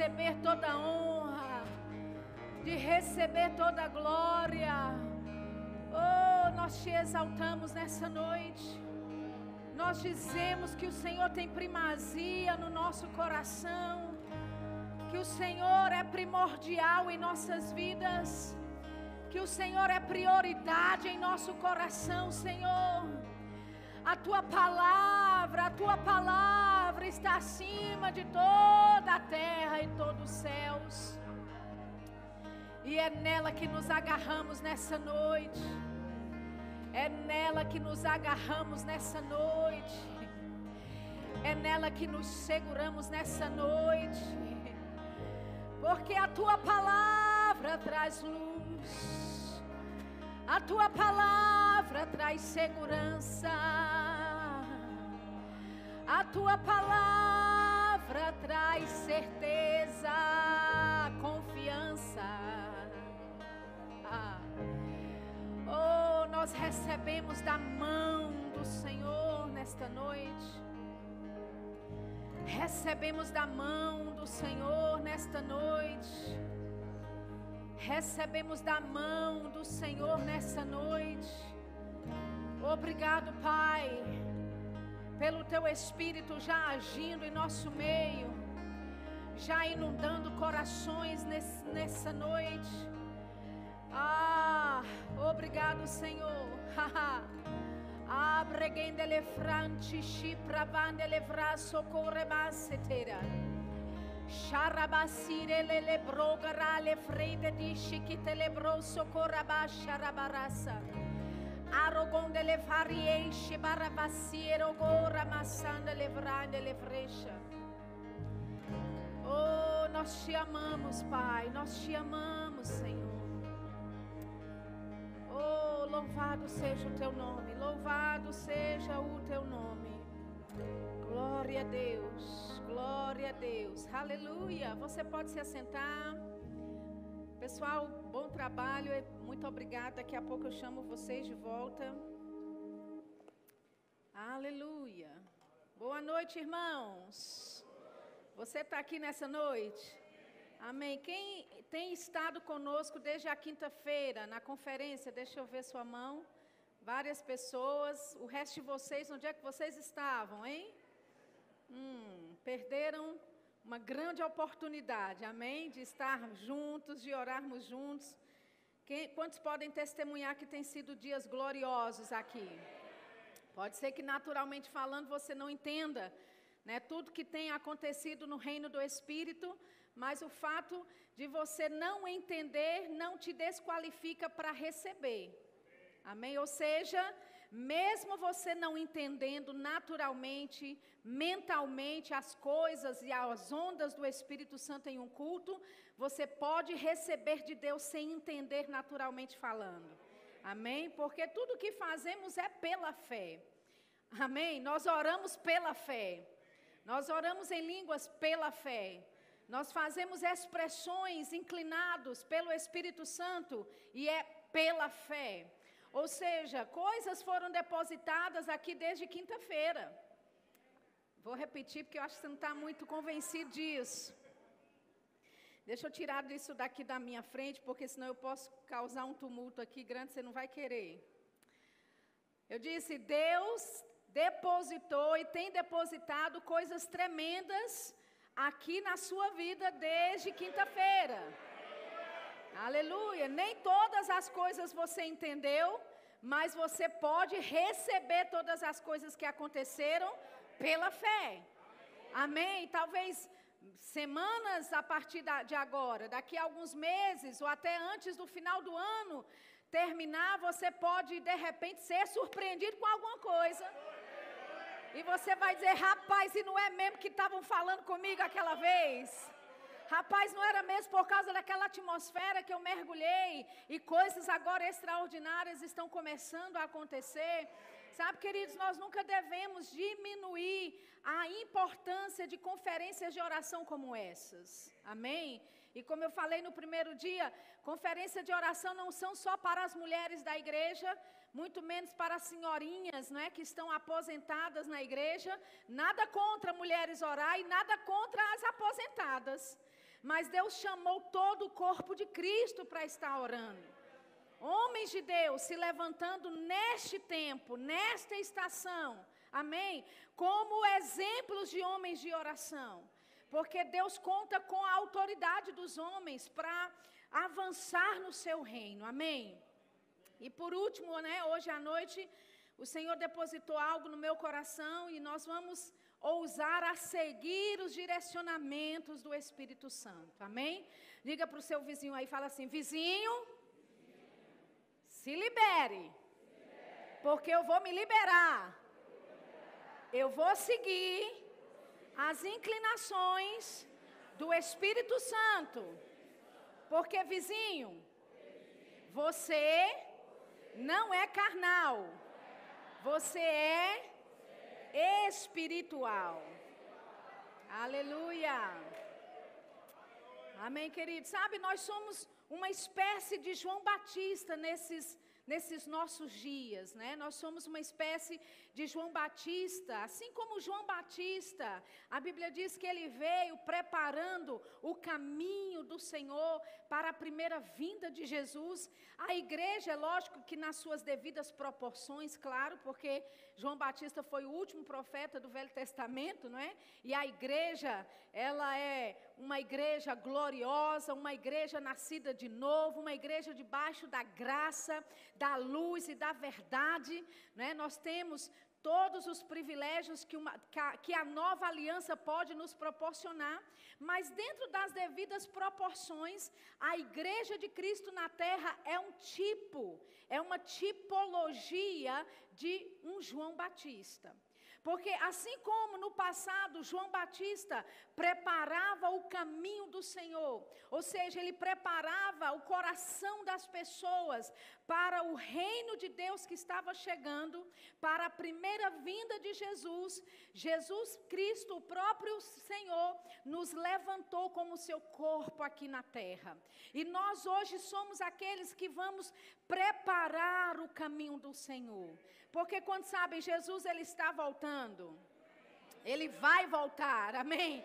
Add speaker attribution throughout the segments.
Speaker 1: receber toda honra, de receber toda glória. Oh, nós te exaltamos nessa noite. Nós dizemos que o Senhor tem primazia no nosso coração, que o Senhor é primordial em nossas vidas, que o Senhor é prioridade em nosso coração, Senhor. A tua palavra, a tua palavra está acima de toda a terra e todos os céus. E é nela que nos agarramos nessa noite. É nela que nos agarramos nessa noite. É nela que nos seguramos nessa noite. Porque a tua palavra traz luz. A tua palavra traz segurança. A tua palavra traz certeza, confiança. Ah. Oh, nós recebemos da mão do Senhor nesta noite. Recebemos da mão do Senhor nesta noite. Recebemos da mão do Senhor nessa noite. Obrigado, Pai, pelo teu Espírito já agindo em nosso meio, já inundando corações nesse, nessa noite. Ah, obrigado, Senhor. Abregende le franci shipravande le vraso corre massetera. Sharabasire le le brogara le frede di shikite le broso corabasha rabarasa. Arogonde le fariesce barabasiero gora massanda le vrande le frescia. Oh, nós te amamos, Pai, nós te amamos, Senhor. Oh, louvado seja o teu nome, louvado seja o teu nome. Glória a Deus, glória a Deus, aleluia. Você pode se assentar. Pessoal, bom trabalho, muito obrigada. Daqui a pouco eu chamo vocês de volta. Aleluia. Boa noite, irmãos. Você está aqui nessa noite? Amém. Quem tem estado conosco desde a quinta-feira na conferência, deixa eu ver sua mão. Várias pessoas. O resto de vocês, onde é que vocês estavam, hein? Hum, perderam uma grande oportunidade, amém? De estar juntos, de orarmos juntos. Quem, quantos podem testemunhar que tem sido dias gloriosos aqui? Pode ser que naturalmente falando você não entenda né, tudo que tem acontecido no reino do Espírito, mas o fato de você não entender não te desqualifica para receber. Amém? Ou seja, mesmo você não entendendo naturalmente, mentalmente as coisas e as ondas do Espírito Santo em um culto, você pode receber de Deus sem entender naturalmente falando. Amém? Porque tudo que fazemos é pela fé. Amém? Nós oramos pela fé. Nós oramos em línguas pela fé. Nós fazemos expressões inclinados pelo Espírito Santo e é pela fé. Ou seja, coisas foram depositadas aqui desde quinta-feira. Vou repetir porque eu acho que você não está muito convencido disso. Deixa eu tirar isso daqui da minha frente, porque senão eu posso causar um tumulto aqui grande, você não vai querer. Eu disse: Deus depositou e tem depositado coisas tremendas aqui na sua vida desde quinta-feira. Aleluia. Nem todas as coisas você entendeu, mas você pode receber todas as coisas que aconteceram pela fé. Amém? Talvez semanas a partir de agora, daqui a alguns meses ou até antes do final do ano terminar, você pode de repente ser surpreendido com alguma coisa. E você vai dizer, rapaz, e não é mesmo que estavam falando comigo aquela vez? Rapaz, não era mesmo por causa daquela atmosfera que eu mergulhei e coisas agora extraordinárias estão começando a acontecer. Sabe, queridos, nós nunca devemos diminuir a importância de conferências de oração como essas. Amém? E como eu falei no primeiro dia, conferência de oração não são só para as mulheres da igreja, muito menos para as senhorinhas, né, que estão aposentadas na igreja. Nada contra mulheres orar e nada contra as aposentadas. Mas Deus chamou todo o corpo de Cristo para estar orando. Homens de Deus se levantando neste tempo, nesta estação, amém? Como exemplos de homens de oração. Porque Deus conta com a autoridade dos homens para avançar no seu reino, amém? E por último, né, hoje à noite, o Senhor depositou algo no meu coração e nós vamos ousar a seguir os direcionamentos do Espírito Santo. Amém? Diga para o seu vizinho aí, fala assim: vizinho, se libere, porque eu vou me liberar. Eu vou seguir as inclinações do Espírito Santo. Porque, vizinho, você não é carnal, você é espiritual. Aleluia. Amém, querido. Sabe, nós somos uma espécie de João Batista nesses nesses nossos dias, né? Nós somos uma espécie de João Batista, assim como João Batista, a Bíblia diz que ele veio preparando o caminho do Senhor para a primeira vinda de Jesus. A igreja, é lógico que nas suas devidas proporções, claro, porque João Batista foi o último profeta do Velho Testamento, não é? E a igreja, ela é uma igreja gloriosa, uma igreja nascida de novo, uma igreja debaixo da graça, da luz e da verdade, não é? Nós temos todos os privilégios que, uma, que, a, nova aliança pode nos proporcionar, mas dentro das devidas proporções, a igreja de Cristo na terra é um tipo, é uma tipologia de um João Batista. Porque assim como no passado João Batista preparava o caminho do Senhor, ou seja, ele preparava o coração das pessoas para o reino de Deus que estava chegando, para a primeira vinda de Jesus, Jesus Cristo, o próprio Senhor, nos levantou como seu corpo aqui na terra. E nós hoje somos aqueles que vamos preparar o caminho do Senhor. Porque quando sabem, Jesus ele está voltando. Ele vai voltar. Amém.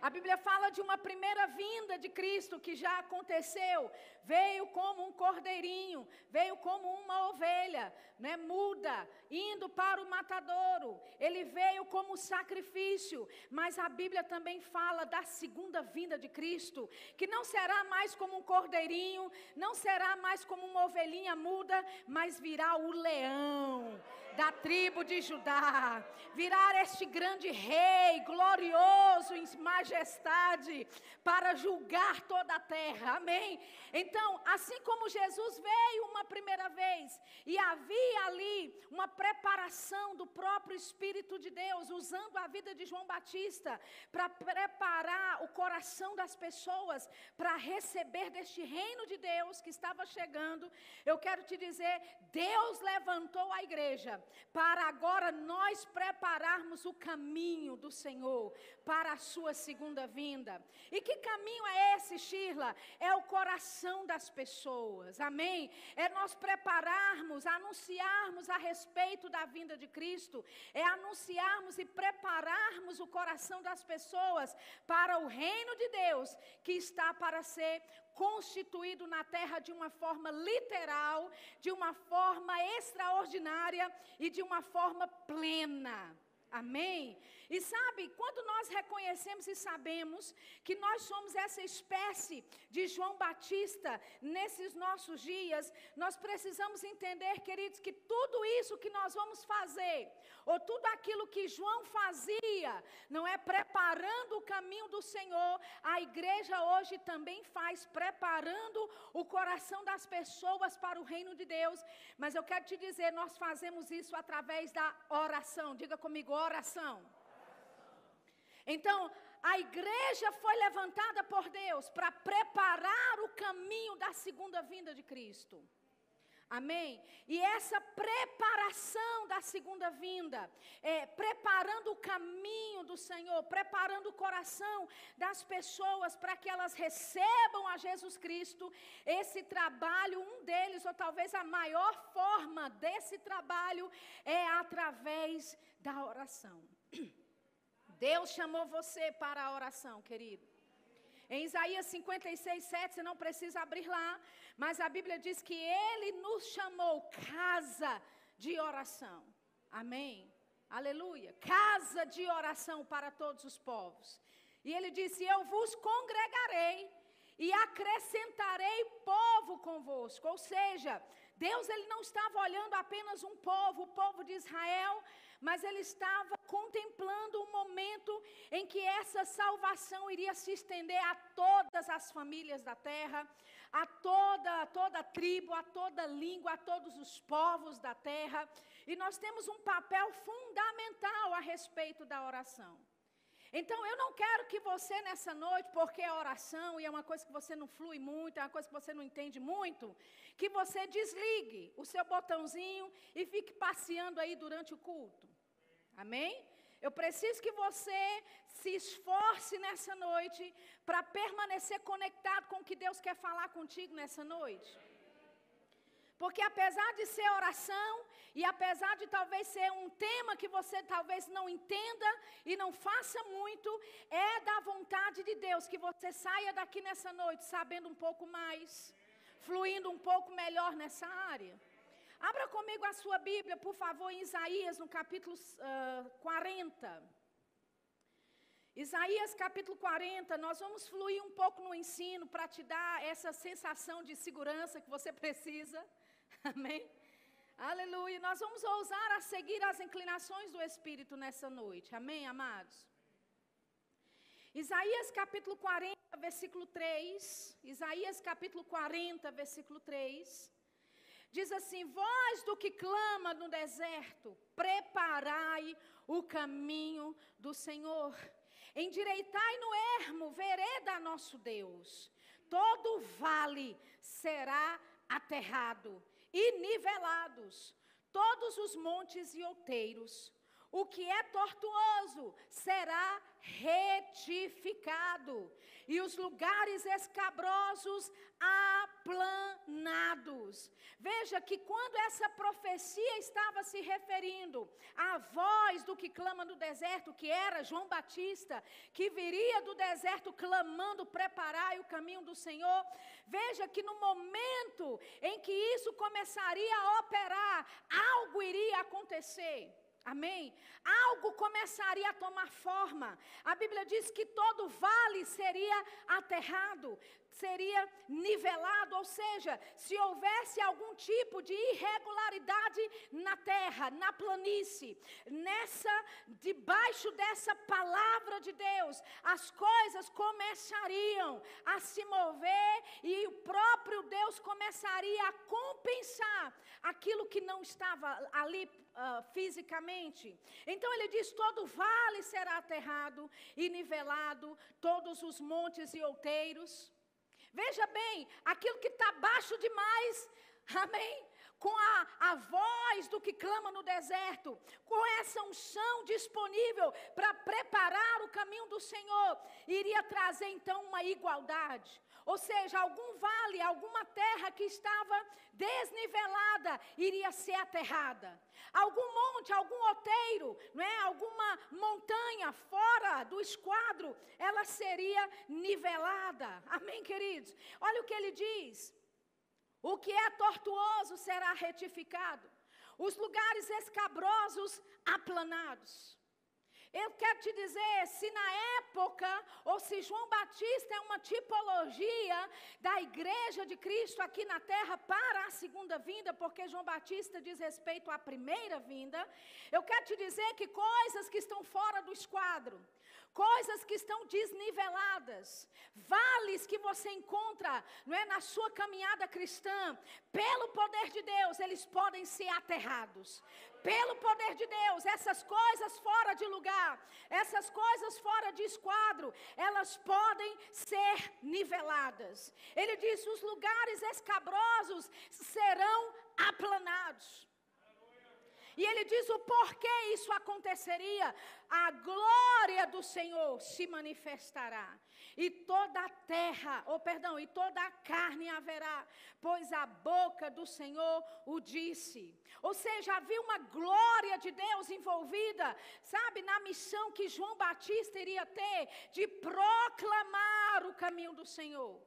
Speaker 1: A Bíblia fala de uma primeira vinda de Cristo que já aconteceu. Veio como um cordeirinho, veio como uma ovelha, né, muda, indo para o matadouro. Ele veio como sacrifício, mas a Bíblia também fala da segunda vinda de Cristo, que não será mais como um cordeirinho, não será mais como uma ovelhinha muda, mas virá o leão da tribo de Judá, virar este grande rei glorioso em majestade para julgar toda a terra. Amém. Então, assim como Jesus veio uma primeira vez e havia ali uma preparação do próprio Espírito de Deus, usando a vida de João Batista para preparar o coração das pessoas para receber deste reino de Deus que estava chegando, eu quero te dizer, Deus levantou a igreja para agora nós prepararmos o caminho do Senhor para a sua segunda vinda. E que caminho é esse, Shirla? É o coração das pessoas, amém? É nós prepararmos, anunciarmos a respeito da vinda de Cristo, é anunciarmos e prepararmos o coração das pessoas para o reino de Deus que está para ser constituído na terra de uma forma literal, de uma forma extraordinária e de uma forma plena. Amém? E sabe, quando nós reconhecemos e sabemos que nós somos essa espécie de João Batista nesses nossos dias, nós precisamos entender, queridos, que tudo isso que nós vamos fazer, ou tudo aquilo que João fazia, não é preparando o caminho do Senhor, a igreja hoje também faz, preparando o coração das pessoas para o reino de Deus. Mas eu quero te dizer, nós fazemos isso através da oração. Diga comigo, oração. Então, a igreja foi levantada por Deus para preparar o caminho da segunda vinda de Cristo. Amém? E essa preparação da segunda vinda, é, preparando o caminho do Senhor, preparando o coração das pessoas para que elas recebam a Jesus Cristo, esse trabalho, um deles, ou talvez a maior forma desse trabalho, é através da oração. Deus chamou você para a oração, querido. Em Isaías 56, 7, você não precisa abrir lá, mas a Bíblia diz que Ele nos chamou casa de oração. Amém? Aleluia. Casa de oração para todos os povos. E Ele disse: Eu vos congregarei e acrescentarei povo convosco. Ou seja, Deus ele não estava olhando apenas um povo, o povo de Israel, mas ele estava contemplando um momento em que essa salvação iria se estender a todas as famílias da terra, a toda toda tribo, a toda língua, a todos os povos da terra. E nós temos um papel fundamental a respeito da oração. Então eu não quero que você nessa noite, porque é oração e é uma coisa que você não flui muito, é uma coisa que você não entende muito, que você desligue o seu botãozinho e fique passeando aí durante o culto. Amém? Eu preciso que você se esforce nessa noite para permanecer conectado com o que Deus quer falar contigo nessa noite. Porque apesar de ser oração, e apesar de talvez ser um tema que você talvez não entenda e não faça muito, é da vontade de Deus que você saia daqui nessa noite sabendo um pouco mais, fluindo um pouco melhor nessa área. Abra comigo a sua Bíblia, por favor, em Isaías, no capítulo uh, 40. Isaías capítulo 40, nós vamos fluir um pouco no ensino para te dar essa sensação de segurança que você precisa. Amém? Aleluia. Nós vamos ousar a seguir as inclinações do Espírito nessa noite. Amém, amados? Isaías capítulo 40, versículo 3. Isaías capítulo 40, versículo 3. Diz assim: Voz do que clama no deserto, preparai o caminho do Senhor. Endireitai no ermo, vereda nosso Deus. Todo vale será aterrado e nivelados todos os montes e outeiros. O que é tortuoso será retificado, e os lugares escabrosos aplanados. Veja que quando essa profecia estava se referindo à voz do que clama no deserto, que era João Batista, que viria do deserto clamando, preparai o caminho do Senhor, veja que no momento em que isso começaria a operar, algo iria acontecer. Amém? Algo começaria a tomar forma. A Bíblia diz que todo vale seria aterrado, seria nivelado, ou seja, se houvesse algum tipo de irregularidade na terra, na planície, nessa debaixo dessa palavra de Deus, as coisas começariam a se mover e o próprio Deus começaria a compensar aquilo que não estava ali uh, fisicamente. Então ele diz: todo vale será aterrado e nivelado, todos os montes e outeiros. Veja bem, aquilo que está baixo demais, amém? Com a, a voz do que clama no deserto, com essa unção disponível para preparar o caminho do Senhor, iria trazer então uma igualdade. Ou seja, algum vale, alguma terra que estava desnivelada iria ser aterrada. Algum monte, algum outeiro, é? alguma montanha fora do esquadro, ela seria nivelada. Amém, queridos? Olha o que ele diz. O que é tortuoso será retificado, os lugares escabrosos aplanados. Eu quero te dizer, se na época, ou se João Batista é uma tipologia da igreja de Cristo aqui na terra para a segunda vinda, porque João Batista diz respeito à primeira vinda, eu quero te dizer que coisas que estão fora do esquadro, coisas que estão desniveladas, vales que você encontra, não é na sua caminhada cristã, pelo poder de Deus, eles podem ser aterrados. Pelo poder de Deus, essas coisas fora de lugar, essas coisas fora de esquadro, elas podem ser niveladas. Ele diz: os lugares escabrosos serão aplanados. E ele diz o porquê isso aconteceria. A glória do Senhor se manifestará. E toda a terra, ou oh, perdão, e toda a carne haverá, pois a boca do Senhor o disse. Ou seja, havia uma glória de Deus envolvida, sabe, na missão que João Batista iria ter de proclamar o caminho do Senhor.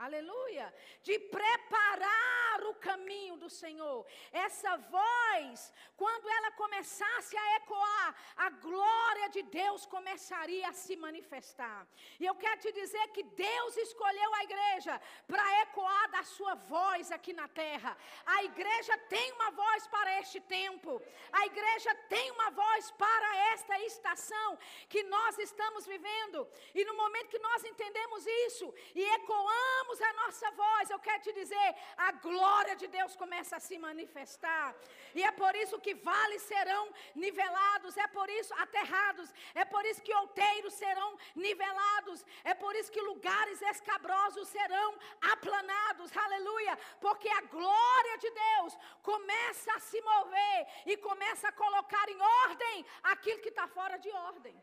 Speaker 1: Aleluia, de preparar o caminho do Senhor. Essa voz, quando ela começasse a ecoar, a glória de Deus começaria a se manifestar. E eu quero te dizer que Deus escolheu a igreja para ecoar da sua voz aqui na terra. A igreja tem uma voz para este tempo, a igreja tem uma voz para esta estação que nós estamos vivendo. E no momento que nós entendemos isso e ecoamos, a nossa voz, eu quero te dizer, a glória de Deus começa a se manifestar. E é por isso que vales serão nivelados, é por isso aterrados, é por isso que outeiros serão nivelados, é por isso que lugares escabrosos serão aplanados. Aleluia! Porque a glória de Deus começa a se mover e começa a colocar em ordem aquilo que está fora de ordem.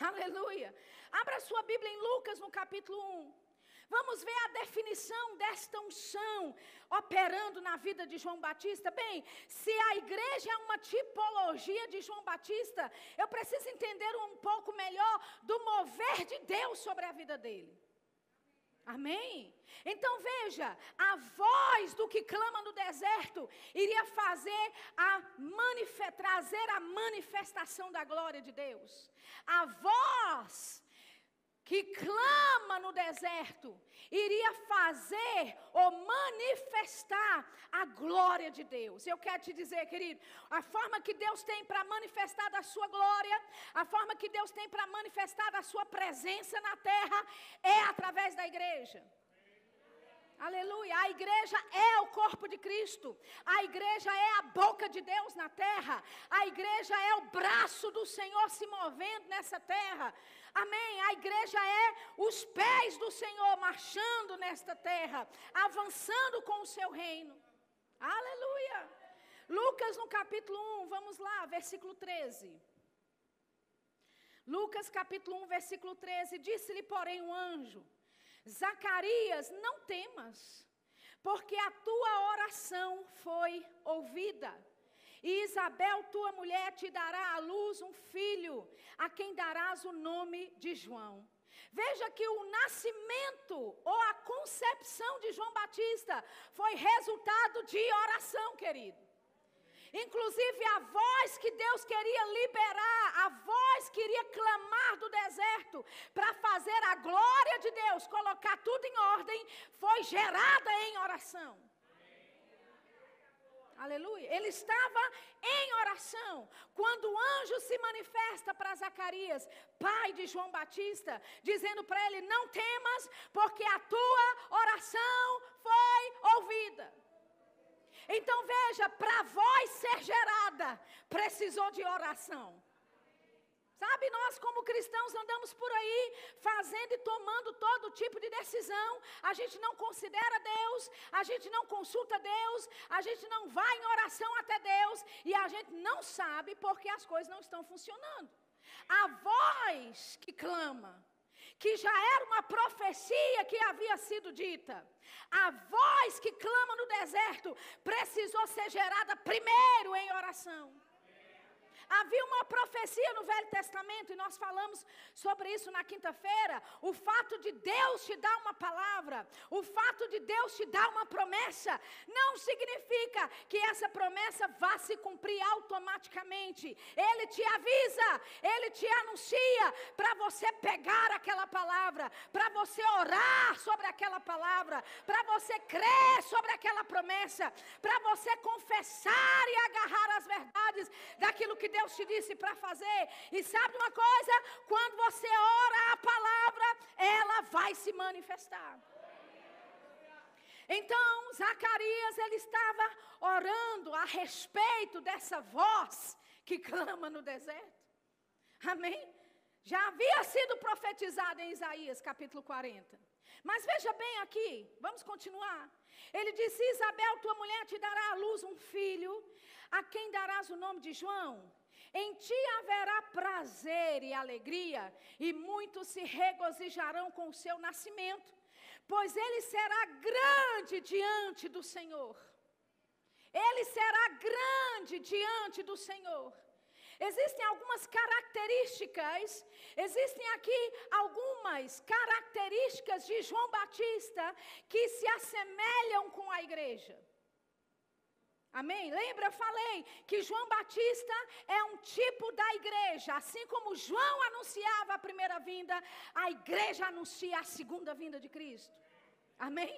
Speaker 1: Aleluia. Abra sua Bíblia em Lucas no capítulo 1. Vamos ver a definição desta unção operando na vida de João Batista. Bem, se a igreja é uma tipologia de João Batista, eu preciso entender um pouco melhor do mover de Deus sobre a vida dele. Amém? Então veja, a voz do que clama no deserto iria fazer a trazer a manifestação da glória de Deus. A voz que clama no deserto, iria fazer ou manifestar a glória de Deus. Eu quero te dizer, querido, a forma que Deus tem para manifestar a sua glória, a forma que Deus tem para manifestar a sua presença na terra, é através da igreja. Aleluia. A igreja é o corpo de Cristo. A igreja é a boca de Deus na terra. A igreja é o braço do Senhor se movendo nessa terra. Amém. A igreja é os pés do Senhor marchando nesta terra, avançando com o seu reino. Aleluia. Lucas no capítulo 1, vamos lá, versículo 13. Lucas capítulo 1, versículo 13: Disse-lhe, porém, um anjo Zacarias, não temas, porque a tua oração foi ouvida. E Isabel, tua mulher, te dará à luz um filho, a quem darás o nome de João. Veja que o nascimento ou a concepção de João Batista foi resultado de oração, querido. Inclusive a voz que Deus queria liberar, a voz que iria clamar do deserto para fazer a glória de Deus, colocar tudo em ordem, foi gerada em oração. Aleluia. Ele estava em oração. Quando o anjo se manifesta para Zacarias, pai de João Batista, dizendo para ele: Não temas, porque a tua oração foi ouvida. Então veja, para a voz ser gerada, precisou de oração. Sabe, nós como cristãos andamos por aí fazendo e tomando todo tipo de decisão. A gente não considera Deus, a gente não consulta Deus, a gente não vai em oração até Deus e a gente não sabe porque as coisas não estão funcionando. A voz que clama, que já era uma profecia que havia sido dita. A voz que clama no deserto precisou ser gerada primeiro em oração. Havia uma profecia no Velho Testamento, e nós falamos sobre isso na quinta-feira. O fato de Deus te dar uma palavra, o fato de Deus te dar uma promessa, não significa que essa promessa vá se cumprir automaticamente. Ele te avisa, ele te anuncia para você pegar aquela palavra, para você orar sobre aquela palavra, para você crer sobre aquela promessa, para você confessar e agarrar as verdades daquilo que Deus te disse para fazer. E sabe uma coisa? Quando você ora a palavra, ela vai se manifestar. Então, Zacarias, ele estava orando a respeito dessa voz que clama no deserto. Amém? Já havia sido profetizado em Isaías capítulo 40. Mas veja bem aqui, vamos continuar. Ele disse: Isabel, tua mulher te dará à luz um filho, a quem darás o nome de João. Em ti haverá prazer e alegria, e muitos se regozijarão com o seu nascimento, pois ele será grande diante do Senhor. Ele será grande diante do Senhor. Existem algumas características, existem aqui algumas características de João Batista que se assemelham com a igreja. Amém? Lembra, eu falei que João Batista é um tipo da igreja. Assim como João anunciava a primeira vinda, a igreja anuncia a segunda vinda de Cristo. Amém?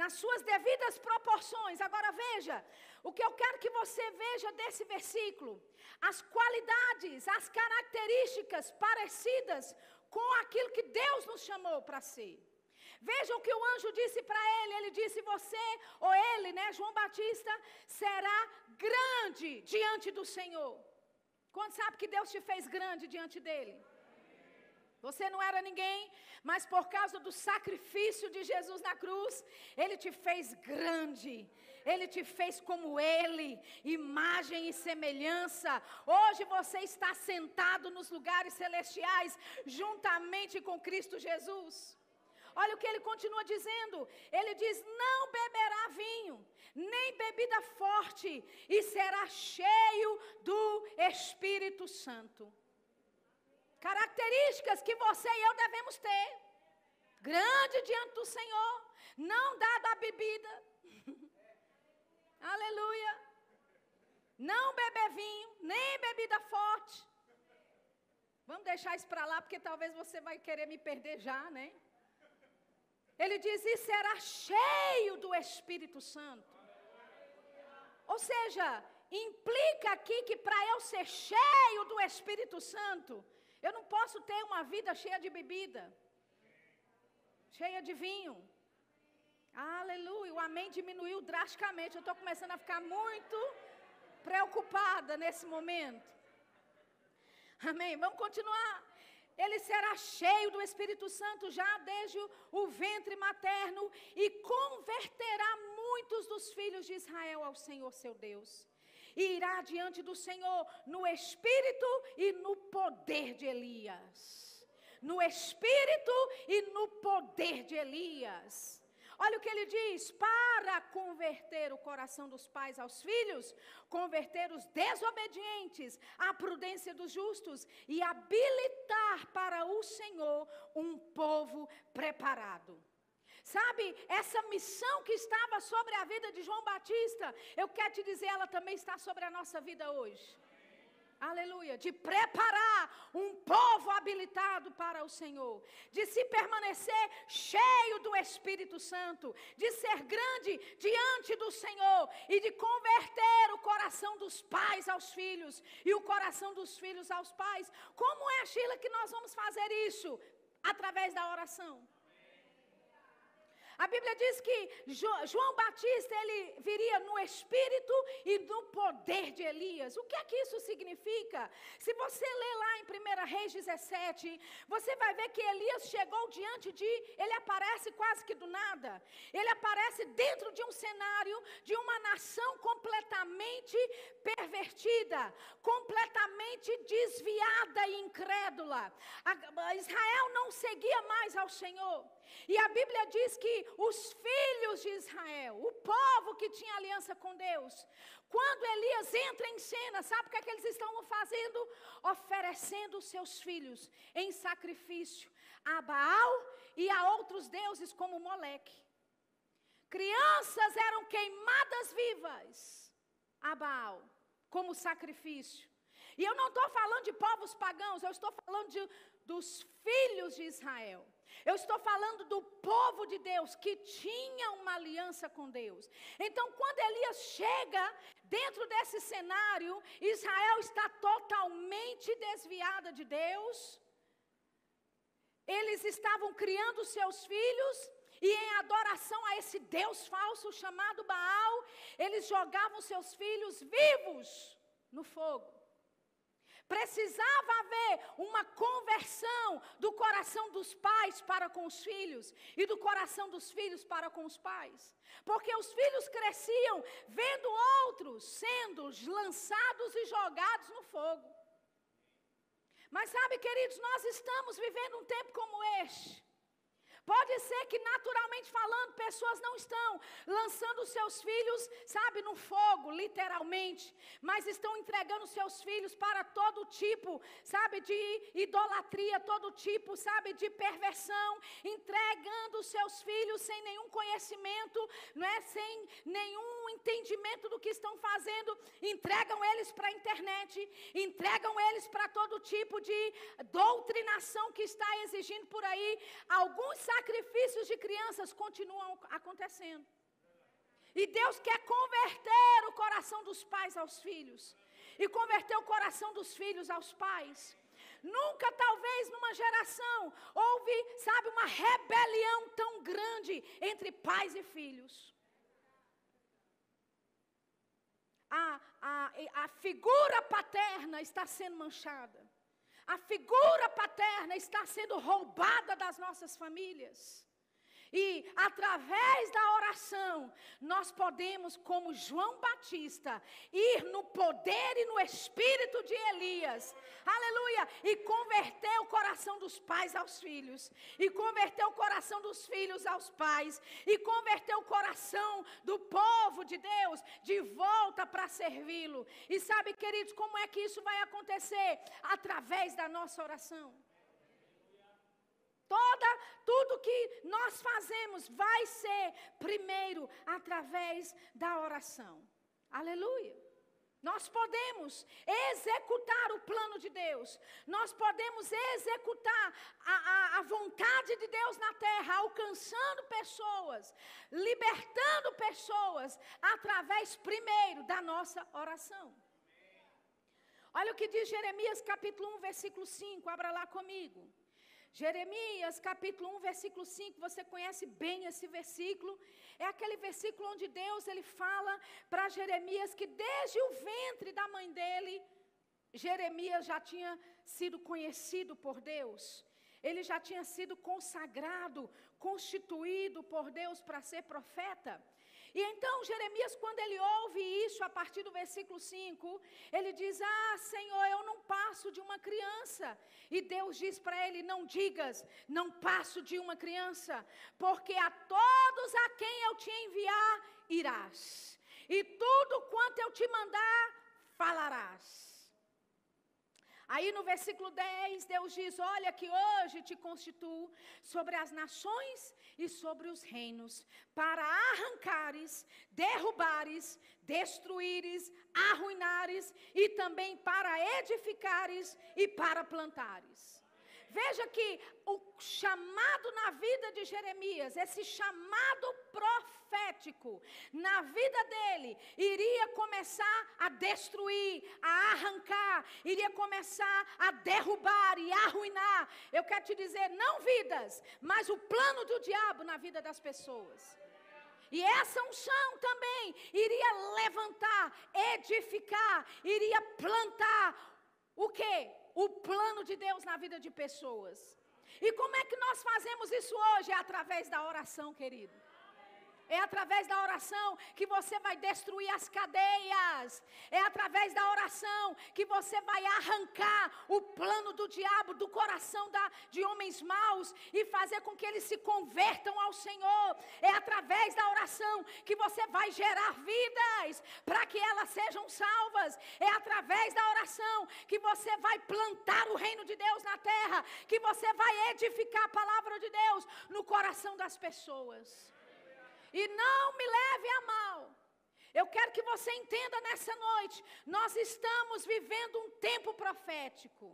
Speaker 1: nas suas devidas proporções. Agora veja, o que eu quero que você veja desse versículo, as qualidades, as características parecidas com aquilo que Deus nos chamou para ser. Veja o que o anjo disse para ele. Ele disse: Você, ou ele, né, João Batista, será grande diante do Senhor. Quando sabe que Deus te fez grande diante dele? Você não era ninguém, mas por causa do sacrifício de Jesus na cruz, Ele te fez grande. Ele te fez como Ele, imagem e semelhança. Hoje você está sentado nos lugares celestiais, juntamente com Cristo Jesus. Olha o que ele continua dizendo. Ele diz: Não beberá vinho, nem bebida forte, e será cheio do Espírito Santo. Características que você e eu devemos ter. Grande diante do Senhor, não dado a bebida. Aleluia. Não beber vinho, nem bebida forte. Vamos deixar isso para lá, porque talvez você vai querer me perder já, né? Ele diz: e será cheio do Espírito Santo. Ou seja, implica aqui que para eu ser cheio do Espírito Santo, eu não posso ter uma vida cheia de bebida, cheia de vinho. Aleluia. O amém diminuiu drasticamente. Eu estou começando a ficar muito preocupada nesse momento. Amém. Vamos continuar. Ele será cheio do Espírito Santo já desde o ventre materno e converterá muitos dos filhos de Israel ao Senhor seu Deus e irá diante do Senhor no espírito e no poder de Elias. No espírito e no poder de Elias. Olha o que ele diz: para converter o coração dos pais aos filhos, converter os desobedientes à prudência dos justos e habilitar para o Senhor um povo preparado. Sabe, essa missão que estava sobre a vida de João Batista, eu quero te dizer, ela também está sobre a nossa vida hoje. Aleluia, de preparar um povo habilitado para o Senhor, de se permanecer cheio do Espírito Santo, de ser grande diante do Senhor e de converter o coração dos pais aos filhos e o coração dos filhos aos pais. Como é, Sheila, que nós vamos fazer isso? Através da oração. A Bíblia diz que João Batista ele viria no espírito e no poder de Elias. O que é que isso significa? Se você ler lá em 1 Reis 17, você vai ver que Elias chegou diante de, ele aparece quase que do nada. Ele aparece dentro de um cenário de uma nação completamente pervertida, completamente desviada e incrédula. Israel não seguia mais ao Senhor. E a Bíblia diz que os filhos de Israel, o povo que tinha aliança com Deus, quando Elias entra em cena, sabe o que, é que eles estão fazendo? Oferecendo os seus filhos em sacrifício a Baal e a outros deuses como Moleque. Crianças eram queimadas vivas a Baal como sacrifício. E eu não estou falando de povos pagãos, eu estou falando de, dos filhos de Israel. Eu estou falando do povo de Deus que tinha uma aliança com Deus. Então, quando Elias chega dentro desse cenário, Israel está totalmente desviada de Deus. Eles estavam criando seus filhos e em adoração a esse Deus falso chamado Baal, eles jogavam seus filhos vivos no fogo. Precisava haver uma conversão do coração dos pais para com os filhos e do coração dos filhos para com os pais. Porque os filhos cresciam vendo outros sendo lançados e jogados no fogo. Mas sabe, queridos, nós estamos vivendo um tempo como este Pode ser que, naturalmente falando, pessoas não estão lançando seus filhos, sabe, no fogo, literalmente, mas estão entregando seus filhos para todo tipo, sabe, de idolatria, todo tipo, sabe, de perversão, entregando seus filhos sem nenhum conhecimento, não é, sem nenhum entendimento do que estão fazendo, entregam eles para a internet, entregam eles para todo tipo de doutrinação que está exigindo por aí. Alguns sacrifícios de crianças continuam acontecendo. E Deus quer converter o coração dos pais aos filhos. E converter o coração dos filhos aos pais. Nunca, talvez, numa geração, houve, sabe, uma rebelião tão grande entre pais e filhos. A, a, a figura paterna está sendo manchada. A figura paterna está sendo roubada das nossas famílias. E através da oração, nós podemos, como João Batista, ir no poder e no espírito de Elias, aleluia, e converter o coração dos pais aos filhos, e converter o coração dos filhos aos pais, e converter o coração do povo de Deus de volta para servi-lo. E sabe, queridos, como é que isso vai acontecer? Através da nossa oração. Toda, tudo que nós fazemos vai ser primeiro através da oração. Aleluia. Nós podemos executar o plano de Deus, nós podemos executar a, a, a, vontade de Deus na terra, alcançando pessoas, libertando pessoas, através primeiro da nossa oração. Olha o que diz Jeremias capítulo 1, versículo 5, abra lá comigo. Jeremias capítulo 1, versículo 5, você conhece bem esse versículo. É aquele versículo onde Deus ele fala para Jeremias que desde o ventre da mãe dele, Jeremias já tinha sido conhecido por Deus. Ele já tinha sido consagrado, constituído por Deus para ser profeta. E então Jeremias, quando ele ouve isso, a partir do versículo 5, ele diz: Ah, Senhor, eu não passo de uma criança. E Deus diz para ele: Não digas, não passo de uma criança, porque a todos a quem eu te enviar irás, e tudo quanto eu te mandar falarás. Aí no versículo 10, Deus diz: Olha, que hoje te constituo sobre as nações e sobre os reinos, para arrancares, derrubares, destruíres, arruinares, e também para edificares e para plantares. Veja que o chamado na vida de Jeremias, esse chamado profético na vida dele, iria começar a destruir, a arrancar, iria começar a derrubar e arruinar. Eu quero te dizer, não vidas, mas o plano do diabo na vida das pessoas. E essa unção também iria levantar, edificar, iria plantar o quê? O plano de Deus na vida de pessoas. E como é que nós fazemos isso hoje? É através da oração, querido. É através da oração que você vai destruir as cadeias. É através da oração que você vai arrancar o plano do diabo do coração da, de homens maus e fazer com que eles se convertam ao Senhor. É através da oração que você vai gerar vidas para que elas sejam salvas. É através da oração que você vai plantar o reino de Deus na terra, que você vai edificar a palavra de Deus no coração das pessoas. E não me leve a mal. Eu quero que você entenda nessa noite, nós estamos vivendo um tempo profético.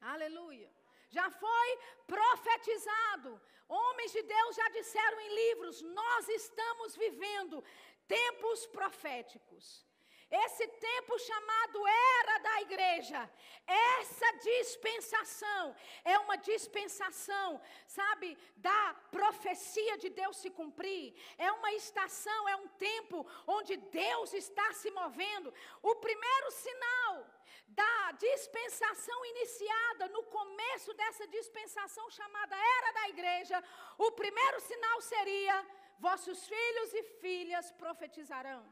Speaker 1: Aleluia. Já foi profetizado. Homens de Deus já disseram em livros: nós estamos vivendo tempos proféticos. Esse tempo chamado era da igreja, essa dispensação é uma dispensação, sabe, da profecia de Deus se cumprir. É uma estação, é um tempo onde Deus está se movendo. O primeiro sinal da dispensação iniciada no começo dessa dispensação chamada era da igreja, o primeiro sinal seria: vossos filhos e filhas profetizarão.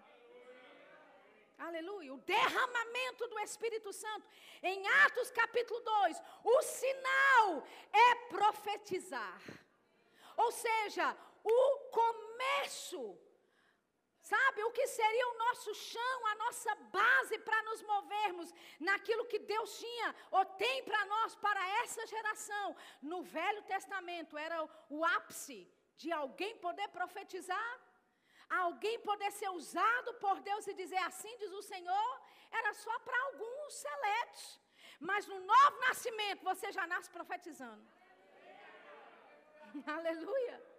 Speaker 1: Aleluia. O derramamento do Espírito Santo. Em Atos capítulo 2, o sinal é profetizar. Ou seja, o começo. Sabe o que seria o nosso chão, a nossa base para nos movermos naquilo que Deus tinha ou tem para nós, para essa geração? No Velho Testamento era o ápice de alguém poder profetizar alguém poder ser usado por Deus e dizer assim diz o Senhor, era só para alguns seletos. Mas no novo nascimento você já nasce profetizando. Aleluia.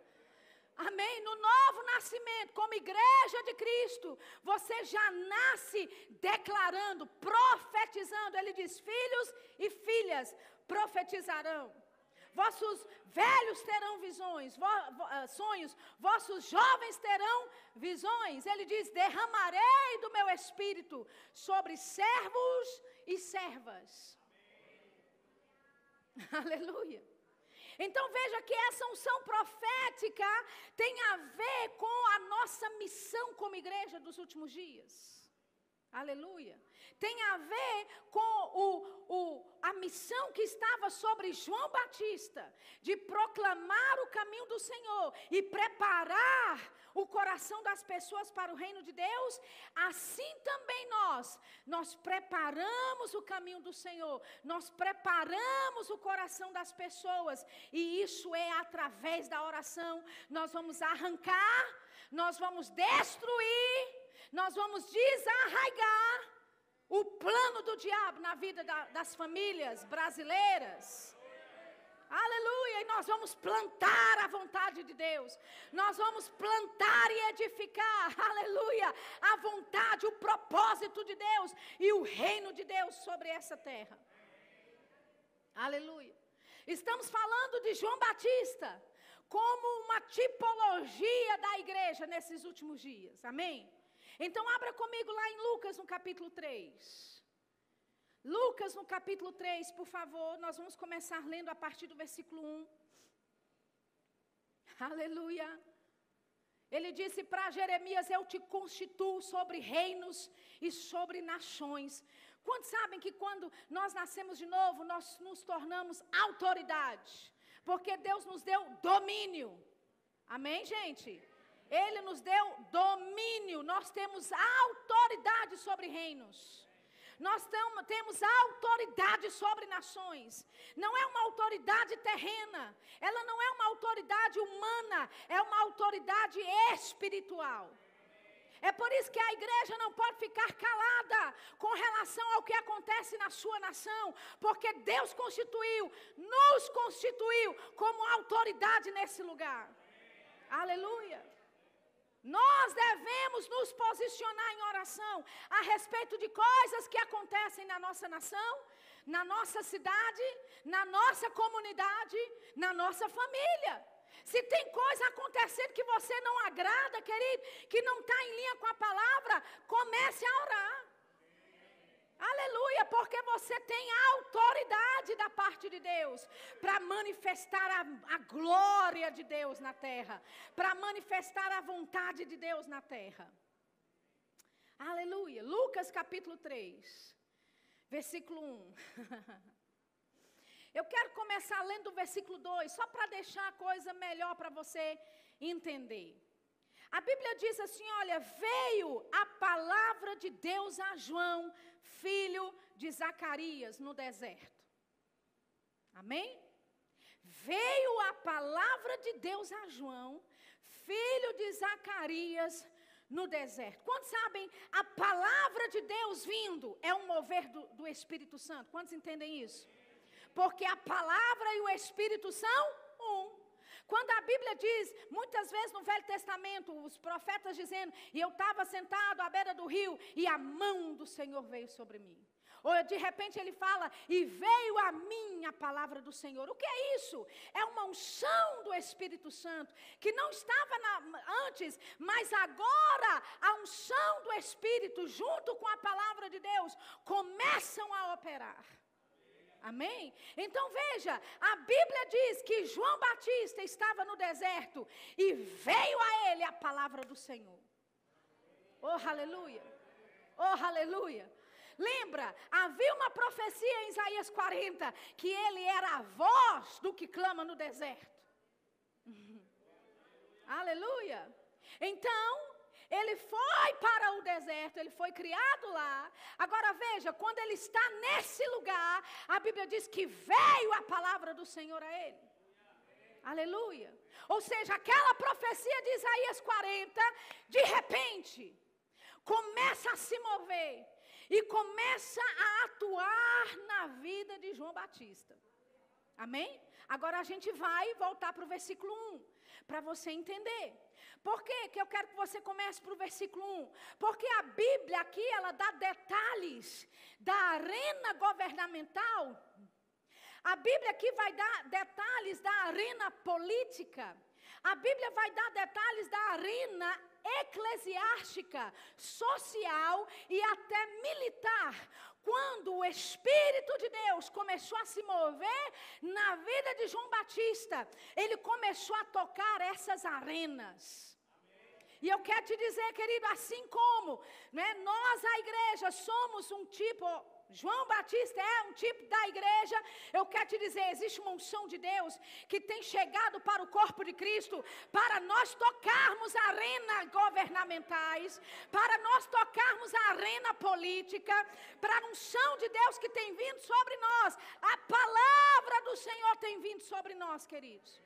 Speaker 1: Amém. No novo nascimento, como igreja de Cristo, você já nasce declarando, profetizando. Ele diz: filhos e filhas profetizarão vossos velhos terão visões, vo, vo, uh, sonhos, vossos jovens terão visões. Ele diz: derramarei do meu espírito sobre servos e servas. Aleluia. Então veja que essa unção profética tem a ver com a nossa missão como igreja dos últimos dias. Aleluia. Tem a ver com o, o, a missão que estava sobre João Batista de proclamar o caminho do Senhor e preparar o coração das pessoas para o reino de Deus, assim também nós, nós preparamos o caminho do Senhor, nós preparamos o coração das pessoas, e isso é através da oração. Nós vamos arrancar, nós vamos destruir, nós vamos desarraigar o plano do diabo na vida da, das famílias brasileiras. Aleluia! E nós vamos plantar a vontade de Deus. Nós vamos plantar e edificar, aleluia, a vontade, o propósito de Deus e o reino de Deus sobre essa terra. Aleluia. Estamos falando de João Batista como uma tipologia da igreja nesses últimos dias. Amém? Então abra comigo lá em Lucas no capítulo 3. Lucas, no capítulo 3, por favor, nós vamos começar lendo a partir do versículo 1. Aleluia. Ele disse para Jeremias: Eu te constituo sobre reinos e sobre nações. Quantos sabem que quando nós nascemos de novo, nós nos tornamos autoridade? Porque Deus nos deu domínio. Amém, gente? Ele nos deu domínio. Nós temos autoridade sobre reinos. Nós temos autoridade sobre nações. Não é uma autoridade terrena. Ela não é uma autoridade humana. É uma autoridade espiritual. É por isso que a igreja não pode ficar calada com relação ao que acontece na sua nação, porque Deus constituiu, nos constituiu como autoridade nesse lugar. Aleluia. Nós devemos nos posicionar em oração a respeito de coisas que acontecem na nossa nação, na nossa cidade, na nossa comunidade, na nossa família. Se tem coisa acontecendo que você não agrada, querido, que não está em linha com a palavra, comece a orar. Aleluia, porque você tem autoridade da parte de Deus para manifestar a, a, glória de Deus na terra, para manifestar a vontade de Deus na terra. Aleluia. Lucas capítulo 3, versículo 1. Eu quero começar lendo o versículo 2, só para deixar a coisa melhor para você entender. A Bíblia diz assim: olha, veio a palavra de Deus a João filho de Zacarias no deserto. Amém? Veio a palavra de Deus a João, filho de Zacarias, no deserto. Quantos sabem? A palavra de Deus vindo é um mover do, do Espírito Santo. Quantos entendem isso? Porque a palavra e o Espírito são um. Quando a Bíblia diz, muitas vezes no Velho Testamento, os profetas dizendo, e eu estava sentado à beira do rio, e a mão do Senhor veio sobre mim. Ou de repente ele fala, e veio a mim a palavra do Senhor. O que é isso? É uma unção do Espírito Santo, que não estava na, antes, mas agora a unção do Espírito, junto com a palavra de Deus, começam a operar. Amém? Então veja, a Bíblia diz que João Batista estava no deserto e veio a ele a palavra do Senhor. Oh, aleluia! Oh, aleluia! Lembra, havia uma profecia em Isaías 40 que ele era a voz do que clama no deserto. Aleluia. Então, ele foi para o deserto, ele foi criado lá. Agora veja, quando ele está nesse lugar, a Bíblia diz que veio a palavra do Senhor a ele. Aleluia. Ou seja, aquela profecia de Isaías 40, de repente, começa a se mover e começa a atuar na vida de João Batista. Amém? Agora a gente vai voltar para o versículo 1, para você entender. Por quê que eu quero que você comece para o versículo 1? Porque a Bíblia aqui, ela dá detalhes da arena governamental. A Bíblia aqui vai dar detalhes da arena política. A Bíblia vai dar detalhes da arena eclesiástica, social e até militar. Quando o Espírito de Deus começou a se mover na vida de João Batista, ele começou a tocar essas arenas. E eu quero te dizer, querido, assim como né, nós, a igreja, somos um tipo João Batista é um tipo da igreja. Eu quero te dizer: existe uma unção de Deus que tem chegado para o corpo de Cristo, para nós tocarmos a arena governamentais, para nós tocarmos a arena política, para a unção de Deus que tem vindo sobre nós. A palavra do Senhor tem vindo sobre nós, queridos.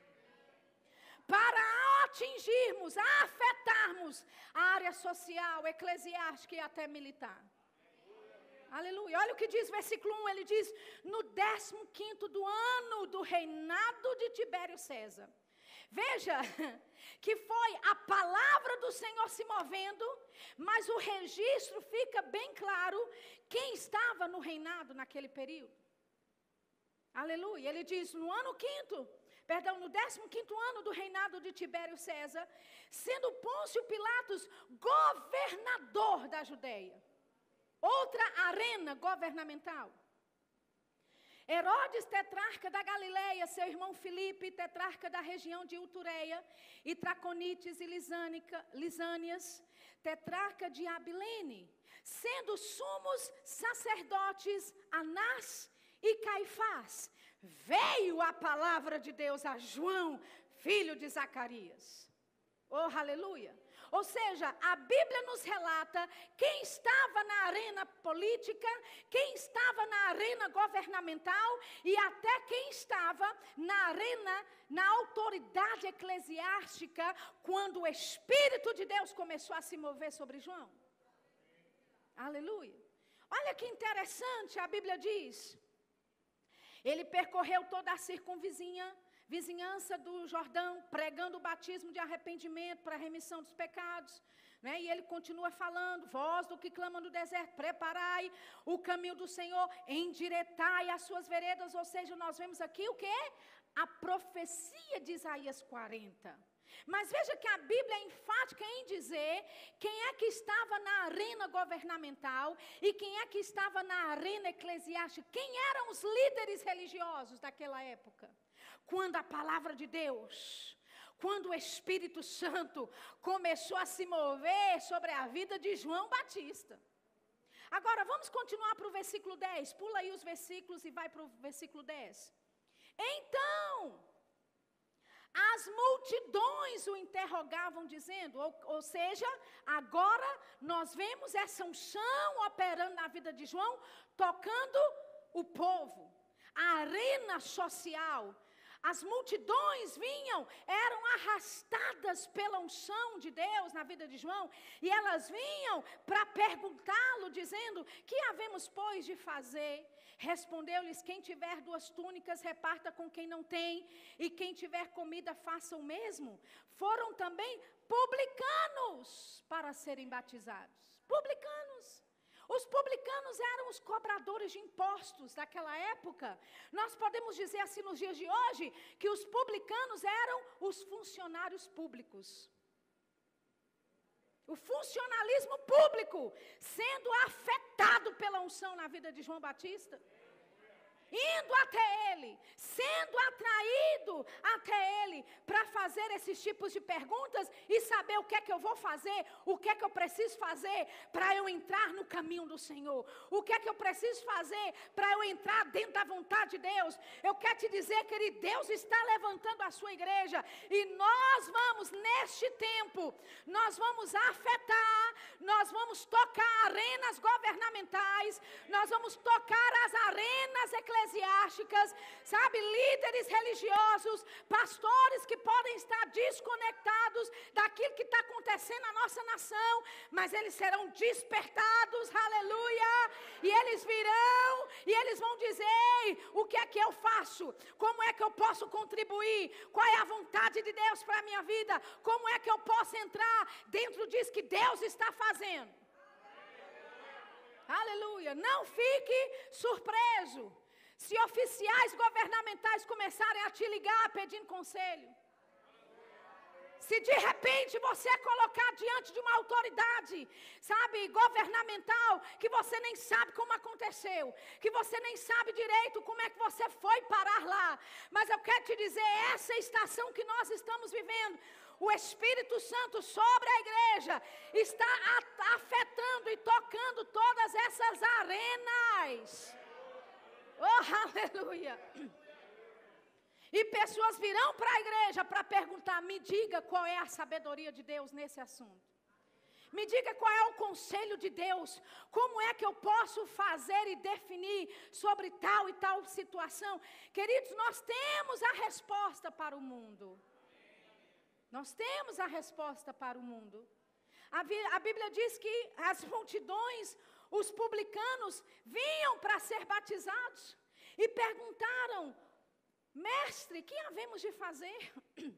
Speaker 1: Para atingirmos, afetarmos a área social, eclesiástica e até militar. Aleluia. Olha o que diz versículo 1, ele diz: "No 15 do ano do reinado de Tibério César". Veja que foi a palavra do Senhor se movendo, mas o registro fica bem claro quem estava no reinado naquele período. Aleluia. Ele diz: "No ano quinto, perdão, no 15 ano do reinado de Tibério César, sendo Pôncio Pilatos governador da Judéia. Outra arena governamental. Herodes, tetrarca da Galileia, seu irmão Filipe, tetrarca da região de Utureia, e Traconites e Lisânica, Lisânias, tetrarca de Abilene, sendo sumos sacerdotes Anás e Caifás, veio a palavra de Deus a João, filho de Zacarias. Oh, aleluia! Ou seja, a Bíblia nos relata quem estava na arena política, quem estava na arena governamental e até quem estava na arena, na autoridade eclesiástica, quando o Espírito de Deus começou a se mover sobre João. Aleluia. Olha que interessante, a Bíblia diz. Ele percorreu toda a circunvizinha vizinhança do Jordão, pregando o batismo de arrependimento para a remissão dos pecados. Né? E ele continua falando: voz do que clama no deserto, preparai o caminho do Senhor, endireitai as suas veredas. Ou seja, nós vemos aqui o que? A profecia de Isaías 40. Mas veja que a Bíblia é enfática em dizer quem é que estava na arena governamental e quem é que estava na arena eclesiástica, quem eram os líderes religiosos daquela época quando a palavra de Deus, quando o Espírito Santo começou a se mover sobre a vida de João Batista. Agora vamos continuar para o versículo 10. Pula aí os versículos e vai para o versículo 10. Então, as multidões o interrogavam, dizendo, ou, ou, seja, agora nós vemos essa unção operando na vida de João, tocando o povo, a arena social, as multidões vinham, eram arrastadas pela unção de Deus na vida de João, e elas vinham para perguntá-lo, dizendo: Que havemos, pois, de fazer? Respondeu-lhes: Quem tiver duas túnicas, reparta com quem não tem, e quem tiver comida, faça o mesmo. Foram também publicanos para serem batizados. Publicanos. Os publicanos eram os cobradores de impostos daquela época. Nós podemos dizer assim nos dias de hoje que os publicanos eram os funcionários públicos. O funcionalismo público sendo afetado pela unção na vida de João Batista indo até Ele, sendo atraído até Ele, para fazer esses tipos de perguntas e saber o que é que eu vou fazer, o que é que eu preciso fazer para eu entrar no caminho do Senhor, o que é que eu preciso fazer para eu entrar dentro da vontade de Deus. Eu quero te dizer, querido, Deus está levantando a sua igreja e nós vamos, neste tempo, nós vamos afetar, nós vamos tocar arenas governamentais, nós vamos tocar as arenas eclesiásticas eclesiásticas, sabe, líderes religiosos, pastores que podem estar desconectados daquilo que está acontecendo na nossa nação, mas eles serão despertados, aleluia, e eles virão e eles vão dizer: o que é que eu faço? Como é que eu posso contribuir? Qual é a vontade de Deus para a minha vida? Como é que eu posso entrar dentro disso que Deus está fazendo? Aleluia. Não fique surpreso. Se oficiais governamentais começarem a te ligar pedindo conselho. Se de repente você é colocado diante de uma autoridade, sabe, governamental, que você nem sabe como aconteceu, que você nem sabe direito como é que você foi parar lá. Mas eu quero te dizer, essa estação que nós estamos vivendo, o Espírito Santo sobre a igreja está afetando e tocando todas essas arenas. Oh, aleluia! E pessoas virão para a igreja para perguntar: me diga qual é a sabedoria de Deus nesse assunto. Me diga qual é o conselho de Deus. Como é que eu posso fazer e definir sobre tal e tal situação? Queridos, nós temos a resposta para o mundo. Nós temos a resposta para o mundo. A, Bíblia diz que as multidões os publicanos vinham para ser batizados e perguntaram: Mestre, que havemos de fazer?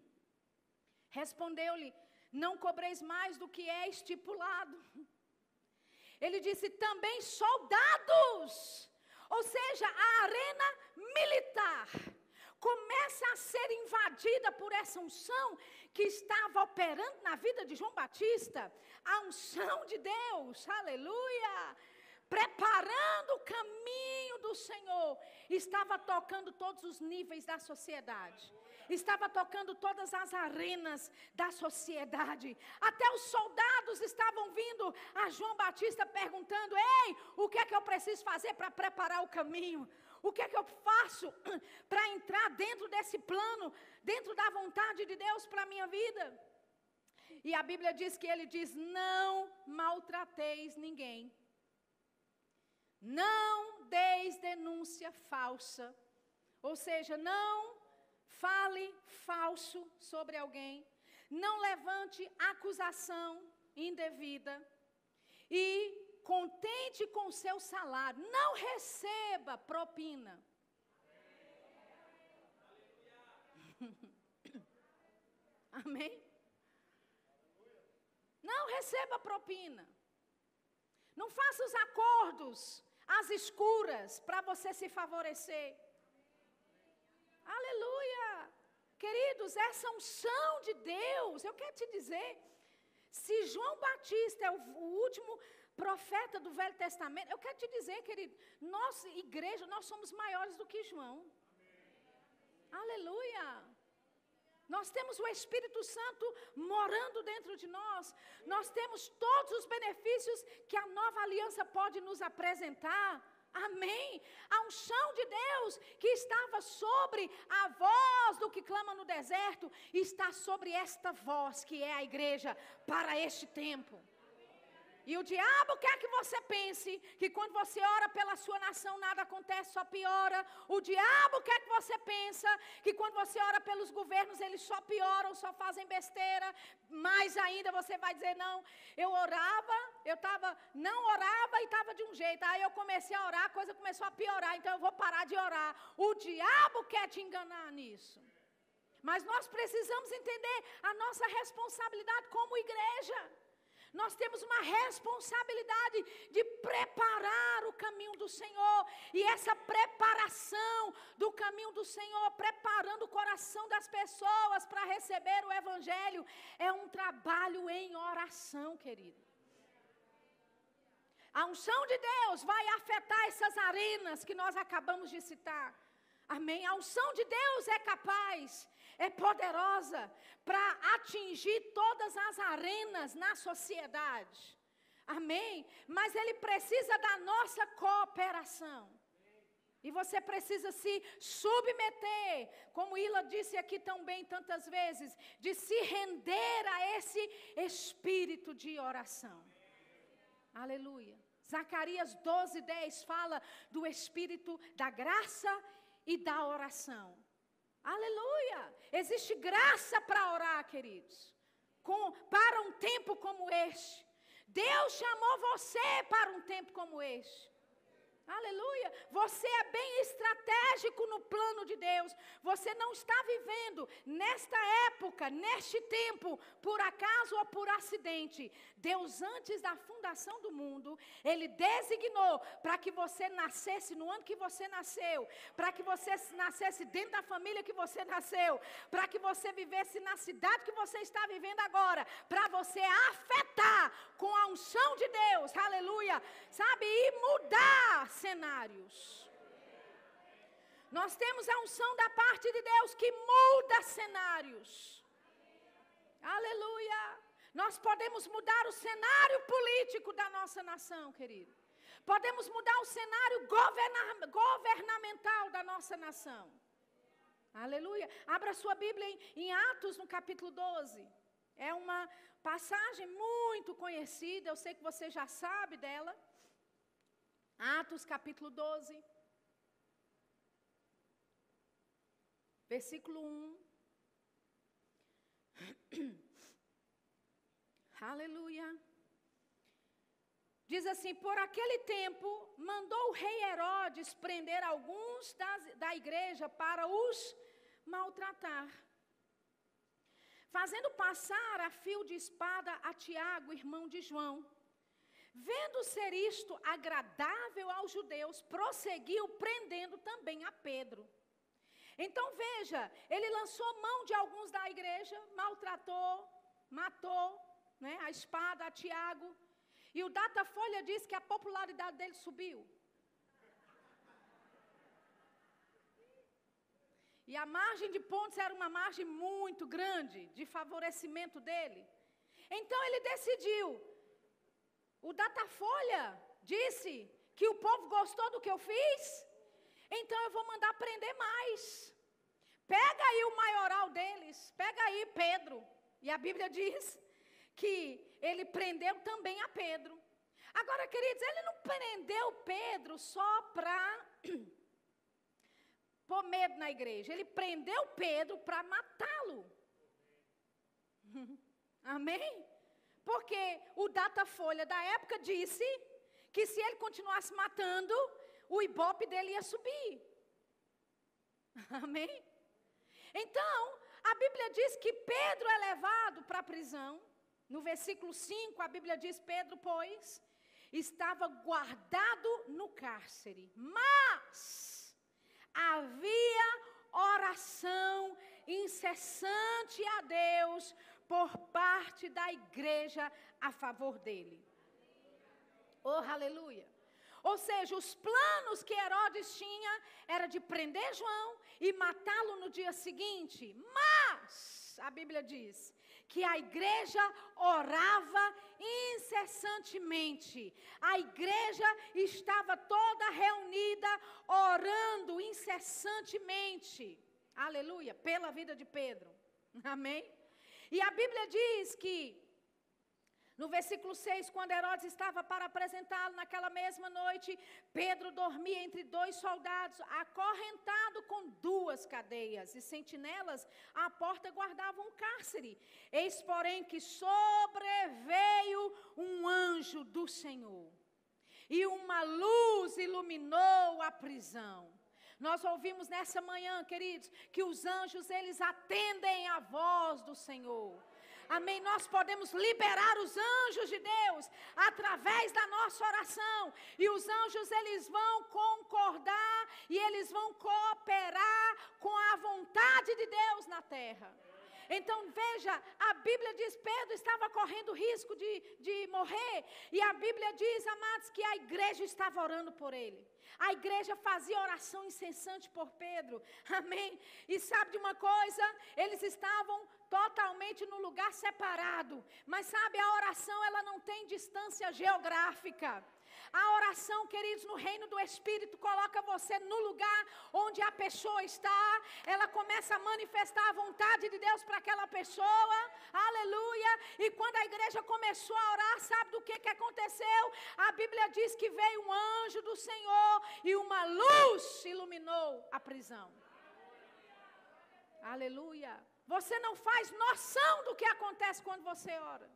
Speaker 1: Respondeu-lhe: Não cobreis mais do que é estipulado. Ele disse: Também soldados, ou seja, a arena militar começa a ser invadida por essa unção que estava operando na vida de João Batista, a unção de Deus, aleluia, preparando o caminho do Senhor, estava tocando todos os níveis da sociedade. Estava tocando todas as arenas da sociedade. Até os soldados estavam vindo a João Batista perguntando: Ei, o que é que eu preciso fazer para preparar o caminho? O que é que eu faço para entrar dentro desse plano, dentro da vontade de Deus para a minha vida? E a Bíblia diz que ele diz: Não maltrateis ninguém. Não deis denúncia falsa. Ou seja, não fale falso sobre alguém. Não levante acusação indevida. E contente com o seu salário, não receba propina. Amém? Não receba propina. Não faça os acordos às escuras para você se favorecer. Aleluia! Queridos, essa unção de Deus, eu quero te dizer, se João Batista é o, o último profeta do Velho Testamento, eu quero te dizer, querido, nós, igreja, nós somos maiores do que João. Amém. Aleluia. Nós temos o Espírito Santo morando dentro de nós. Nós temos todos os benefícios que a nova aliança pode nos apresentar. Amém. A unção de Deus que estava sobre a voz do que clama no deserto, está sobre esta voz que é a igreja para este tempo. E o diabo quer que você pense que quando você ora pela sua nação nada acontece, só piora. O diabo quer que você pense que quando você ora pelos governos eles só pioram, só fazem besteira. Mais ainda você vai dizer não, eu orava, eu estava não orava e estava de um jeito. Aí eu comecei a orar, a coisa começou a piorar, então eu vou parar de orar. O diabo quer te enganar nisso. Mas nós precisamos entender a nossa responsabilidade como igreja. Nós temos uma responsabilidade de preparar o caminho do Senhor. E essa preparação do caminho do Senhor, preparando o coração das pessoas para receber o Evangelho, é um trabalho em oração, querido. A unção de Deus vai afetar essas arenas que nós acabamos de citar. Amém. A unção de Deus é capaz é poderosa para atingir todas as arenas na sociedade. Amém? Mas ele precisa da nossa cooperação. E você precisa se submeter, como Ila disse aqui tão bem tantas vezes, de se render a esse espírito de oração. Aleluia. Zacarias 12, 10 fala do espírito da graça e da oração. Aleluia! Existe graça para orar, queridos. Com, para um tempo como este. Deus chamou você para um tempo como este. Aleluia. Você é bem estratégico no plano de Deus. Você não está vivendo nesta época, neste tempo, por acaso ou por acidente. Deus, antes da fundação do mundo, Ele designou para que você nascesse no ano que você nasceu, para que você nascesse dentro da família que você nasceu, para que você vivesse na cidade que você está vivendo agora, para você afetar com a unção de Deus, aleluia, sabe, e mudar cenários. Nós temos a unção da parte de Deus que muda cenários. Aleluia. Nós podemos mudar o cenário político da nossa nação, querido. Podemos mudar o cenário governa governamental da nossa nação. Aleluia. Abra sua Bíblia em, em Atos, no capítulo 12. É uma passagem muito conhecida, eu sei que você já sabe dela. Atos capítulo 12, versículo 1. Aleluia. Diz assim: Por aquele tempo, mandou o rei Herodes prender alguns das, da igreja para os maltratar, fazendo passar a fio de espada a Tiago, irmão de João. Vendo ser isto agradável aos judeus, prosseguiu prendendo também a Pedro. Então veja, ele lançou mão de alguns da igreja, maltratou, matou, né, a espada a Tiago. E o Datafolha diz que a popularidade dele subiu. E a margem de pontos era uma margem muito grande de favorecimento dele. Então ele decidiu o Datafolha disse que o povo gostou do que eu fiz, então eu vou mandar prender mais. Pega aí o maioral deles, pega aí Pedro. E a Bíblia diz que ele prendeu também a Pedro. Agora, queridos, ele não prendeu Pedro só para pôr medo na igreja. Ele prendeu Pedro para matá-lo. Amém? Porque o Datafolha da época disse que se ele continuasse matando, o ibope dele ia subir. Amém? Então, a Bíblia diz que Pedro é levado para a prisão. No versículo 5, a Bíblia diz: Pedro, pois, estava guardado no cárcere, mas havia oração incessante a Deus por parte da igreja a favor dele. Oh, aleluia. Ou seja, os planos que Herodes tinha era de prender João e matá-lo no dia seguinte. Mas a Bíblia diz que a igreja orava incessantemente. A igreja estava toda reunida orando incessantemente. Aleluia, pela vida de Pedro. Amém. E a Bíblia diz que No versículo 6, quando Herodes estava para apresentá-lo naquela mesma noite, Pedro dormia entre dois soldados, acorrentado com duas cadeias, e sentinelas à porta guardavam um cárcere. Eis, porém, que sobreveio um anjo do Senhor, e uma luz iluminou a prisão. Nós ouvimos nessa manhã, queridos, que os anjos eles atendem a voz do Senhor. Amém. Nós podemos liberar os anjos de Deus através da nossa oração. E os anjos eles vão concordar e eles vão cooperar com a vontade de Deus na terra. Então veja, a Bíblia diz: Pedro estava correndo risco de, de morrer, e a Bíblia diz, amados, que a igreja estava orando por ele. A igreja fazia oração incessante por Pedro, amém? E sabe de uma coisa? Eles estavam totalmente no lugar separado, mas sabe, a oração ela não tem distância geográfica. A oração, queridos, no reino do Espírito, coloca você no lugar onde a pessoa está. Ela começa a manifestar a vontade de Deus para aquela pessoa. Aleluia. E quando a igreja começou a orar, sabe do que, que aconteceu? A Bíblia diz que veio um anjo do Senhor e uma luz iluminou a prisão. Aleluia. Você não faz noção do que acontece quando você ora.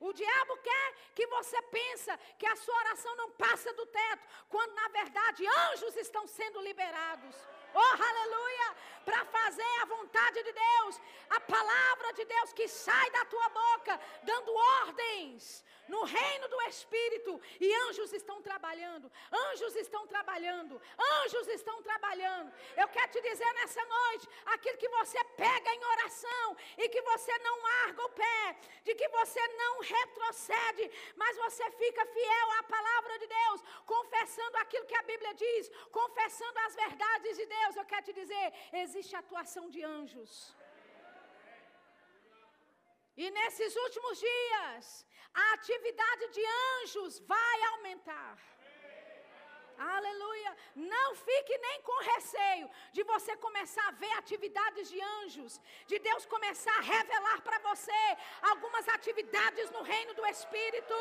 Speaker 1: O diabo quer que você pensa que a sua oração não passa do teto, quando na verdade anjos estão sendo liberados. Oh, aleluia! Para fazer a vontade de Deus, a palavra de Deus que sai da tua boca, dando ordens no reino do Espírito. E anjos estão trabalhando, anjos estão trabalhando, anjos estão trabalhando. Eu quero te dizer nessa noite: aquilo que você pega em oração e que você não larga o pé, de que você não retrocede, mas você fica fiel à palavra de Deus, confessando aquilo que a Bíblia diz, confessando as verdades de Deus. Eu quero te dizer: existe atuação de anjos. E nesses últimos dias, a atividade de anjos vai aumentar. Aleluia. Não fique nem com receio de você começar a ver atividades de anjos, de Deus começar a revelar para você algumas atividades no reino do Espírito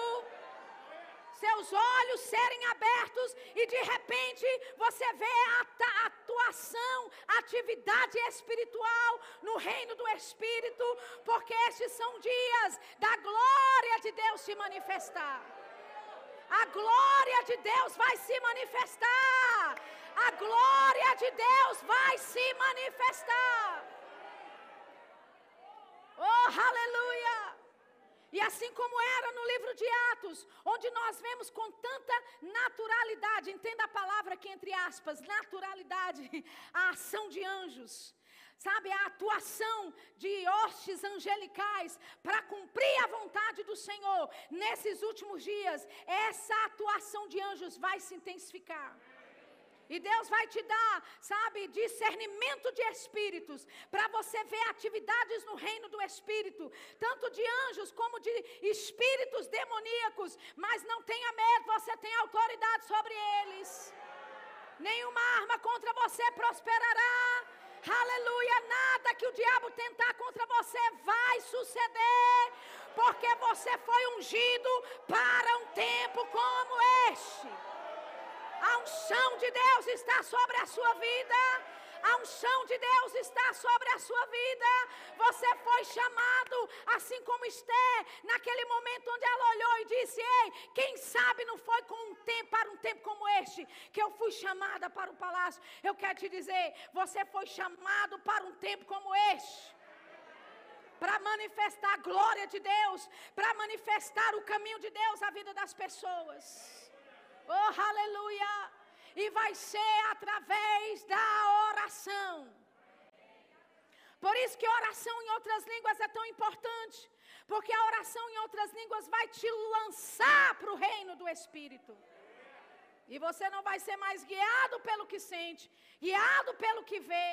Speaker 1: seus olhos serem abertos e de repente você vê a atuação, atividade espiritual no reino do Espírito, porque estes são dias da glória de Deus se manifestar. A glória de Deus vai se manifestar. A glória de Deus vai se manifestar. Oh, aleluia! E assim como era no livro de Atos, onde nós vemos com tanta naturalidade, entenda a palavra aqui entre aspas, naturalidade, a ação de anjos, sabe, a atuação de hostes angelicais para cumprir a vontade do Senhor. Nesses últimos dias, essa atuação de anjos vai se intensificar. E Deus vai te dar, sabe, discernimento de espíritos, para você ver atividades no reino do espírito, tanto de anjos como de espíritos demoníacos. Mas não tenha medo, você tem autoridade sobre eles. Nenhuma arma contra você prosperará. Aleluia, nada que o diabo tentar contra você vai suceder, porque você foi ungido para um tempo como este. A unção de Deus está sobre a sua vida. A unção de Deus está sobre a sua vida. Você foi chamado, assim como Esther, naquele momento onde ela olhou e disse: Ei, quem sabe não foi com um tempo, para um tempo como este, que eu fui chamada para o palácio. Eu quero te dizer: você foi chamado para um tempo como este para manifestar a glória de Deus, para manifestar o caminho de Deus à vida das pessoas. Oh, aleluia! E vai ser através da oração. Por isso que oração em outras línguas é tão importante. Porque a oração em outras línguas vai te lançar para o reino do Espírito. E você não vai ser mais guiado pelo que sente, guiado pelo que vê,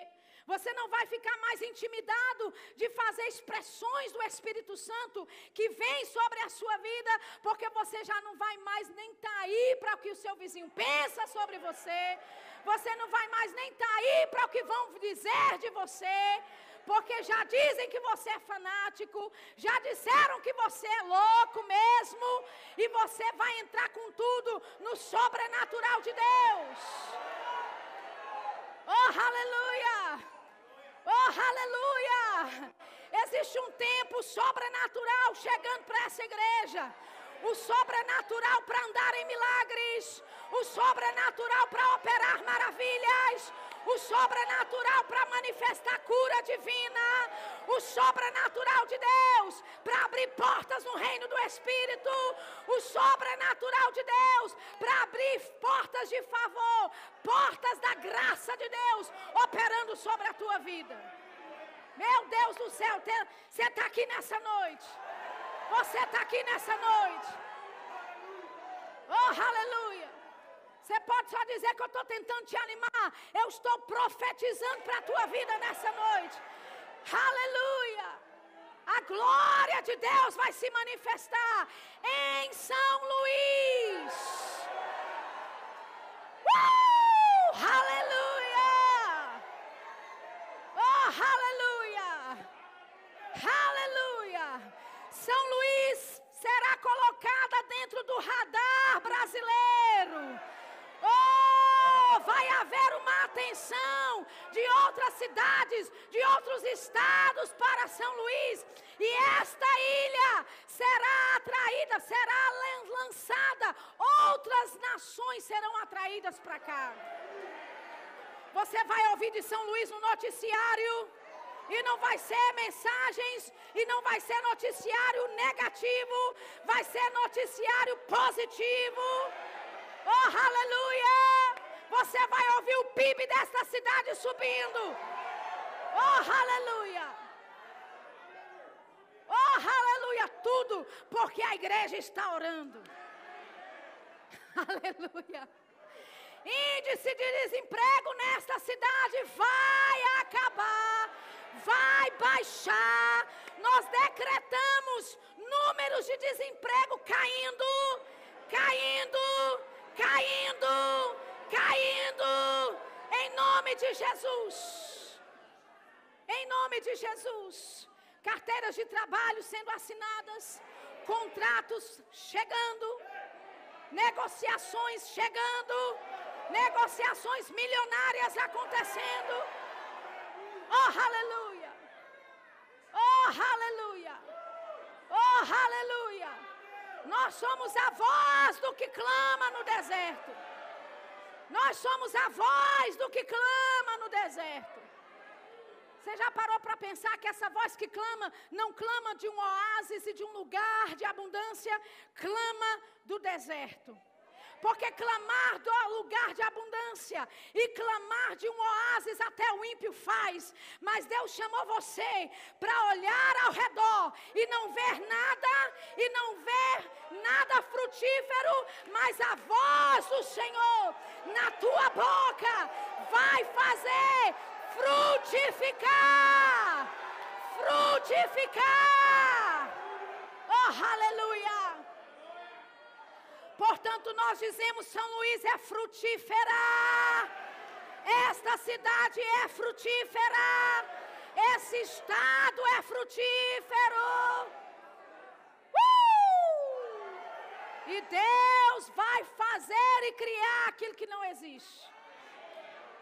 Speaker 1: você não vai ficar mais intimidado de fazer expressões do Espírito Santo que vem sobre a sua vida, porque você já não vai mais nem estar tá aí para o que o seu vizinho pensa sobre você. Você não vai mais nem estar tá aí para o que vão dizer de você. porque já dizem que você é fanático, já disseram que você é louco mesmo, e você vai entrar com tudo no sobrenatural de Deus. Oh, aleluia! Oh, aleluia! Existe um tempo sobrenatural chegando para essa igreja. O sobrenatural para andar em milagres. O sobrenatural para operar maravilhas o sobrenatural para manifestar cura divina, o sobrenatural de Deus para abrir portas no reino do Espírito, o sobrenatural de Deus para abrir portas de favor, portas da graça de Deus operando sobre a tua vida. Meu Deus do céu, você está aqui nessa noite. Você está aqui nessa noite. Oh, aleluia. Você pode só dizer que eu estou tentando te animar. Eu estou profetizando para a tua vida nessa noite. Aleluia! A glória de Deus vai se manifestar em São Luís. Uh! Aleluia! Oh, aleluia! Aleluia! São Luís será colocada dentro do radar brasileiro. Vai haver uma atenção de outras cidades, de outros estados para São Luís. E esta ilha será atraída, será lançada. Outras nações serão atraídas para cá. Você vai ouvir de São Luís no noticiário. E não vai ser mensagens, e não vai ser noticiário negativo, vai ser noticiário positivo. Oh, aleluia! Você vai ouvir o PIB desta cidade subindo. Oh, aleluia! Oh, aleluia! Tudo porque a igreja está orando. Aleluia! Índice de desemprego nesta cidade vai acabar, vai baixar. Nós decretamos números de desemprego caindo, caindo caindo, caindo, em nome de Jesus. Em nome de Jesus. Carteiras de trabalho sendo assinadas, contratos chegando, negociações chegando, negociações milionárias acontecendo. Oh, aleluia! Oh, aleluia! Oh, aleluia! Nós somos a voz do que clama no deserto. Nós somos a voz do que clama no deserto. Você já parou para pensar que essa voz que clama não clama de um oásis e de um lugar de abundância, clama do deserto? Porque clamar do lugar de abundância e clamar de um oásis até o ímpio faz, mas Deus chamou você para olhar ao redor e não ver nada, e não ver nada frutífero, mas a voz do Senhor na tua boca vai fazer frutificar. Frutificar. Oh, aleluia. Portanto, nós dizemos: São Luís é frutífera. Esta cidade é frutífera. Esse estado é frutífero. Uh! E Deus vai fazer e criar aquilo que não existe.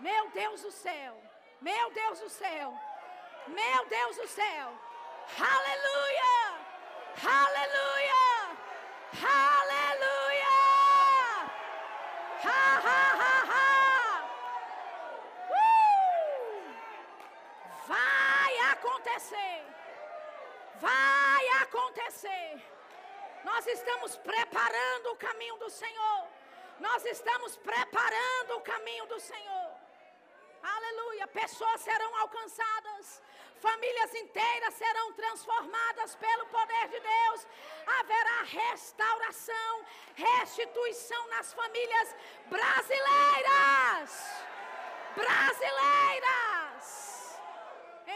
Speaker 1: Meu Deus do céu. Meu Deus do céu. Meu Deus do céu. Aleluia! Aleluia! Aleluia! Acontecer. Vai acontecer. Nós estamos preparando o caminho do Senhor. Nós estamos preparando o caminho do Senhor. Aleluia. Pessoas serão alcançadas famílias inteiras serão transformadas pelo poder de Deus, haverá restauração, restituição nas famílias brasileiras. Brasileiras,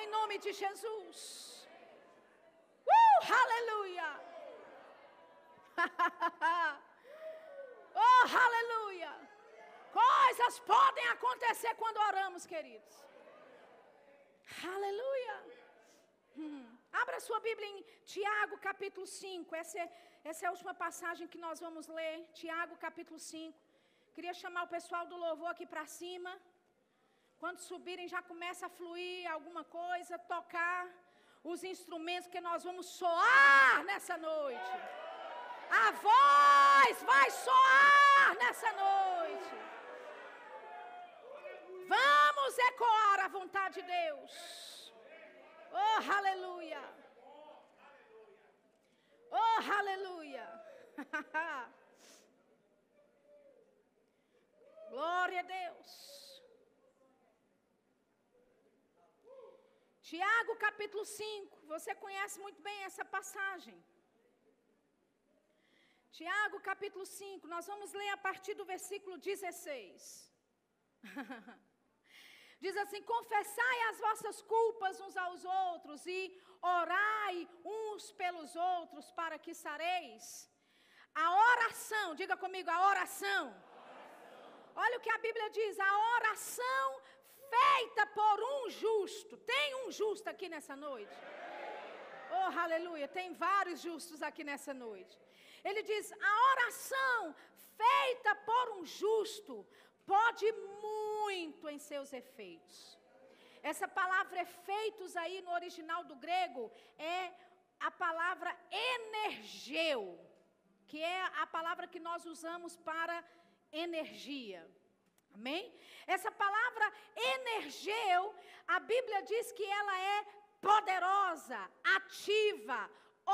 Speaker 1: em nome de Jesus. Uh, aleluia! oh, aleluia! Coisas podem acontecer quando oramos, queridos. Aleluia. Hum. Abra sua Bíblia em Tiago capítulo 5. Essa é, essa é a última passagem que nós vamos ler. Tiago capítulo 5. Queria chamar o pessoal do louvor aqui para cima. Quando subirem, já começa a fluir alguma coisa, tocar os instrumentos que nós vamos soar nessa noite. A voz vai soar nessa noite. Vamos ecoar a vontade de Deus. Oh, aleluia. Oh, aleluia. Glória a Deus. Tiago capítulo 5, você conhece muito bem essa passagem. Tiago capítulo 5, nós vamos ler a partir do versículo 16. Diz assim: Confessai as vossas culpas uns aos outros e orai uns pelos outros para que sareis. A oração, diga comigo, a oração. Olha o que a Bíblia diz: a oração feita por um justo. Tem um justo aqui nessa noite? Oh, aleluia. Tem vários justos aqui nessa noite. Ele diz: a oração feita por um justo pode muito em seus efeitos. Essa palavra efeitos aí no original do grego é a palavra energeu, que é a palavra que nós usamos para energia. Amém? Essa palavra energeu, a Bíblia diz que ela é poderosa, ativa,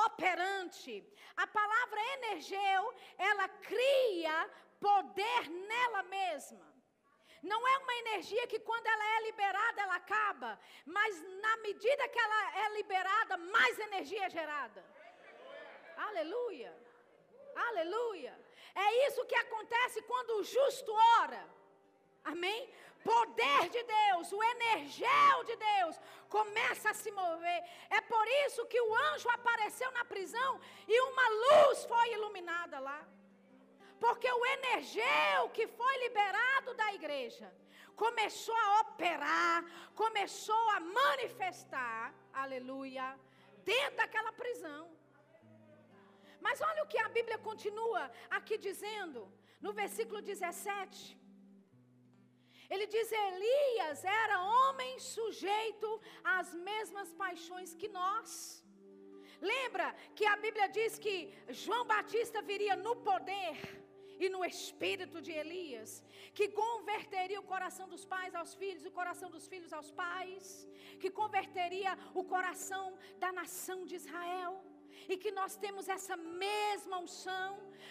Speaker 1: operante. A palavra energeu, ela cria poder nela mesma. Não é uma energia que quando ela é liberada ela acaba, mas na medida que ela é liberada, mais energia é gerada. Aleluia. Aleluia. É isso que acontece quando o justo ora. Amém? Poder de Deus, o energel de Deus começa a se mover. É por isso que o anjo apareceu na prisão e uma luz foi iluminada lá. Porque o energeu que foi liberado da igreja começou a operar, começou a manifestar, aleluia, dentro daquela prisão. Mas olha o que a Bíblia continua aqui dizendo, no versículo 17. Ele diz: Elias era homem sujeito às mesmas paixões que nós. Lembra que a Bíblia diz que João Batista viria no poder e no espírito de Elias, que converteria o coração dos pais aos filhos, o coração dos filhos aos pais, que converteria o coração da nação de Israel e que nós temos essa mesma unção,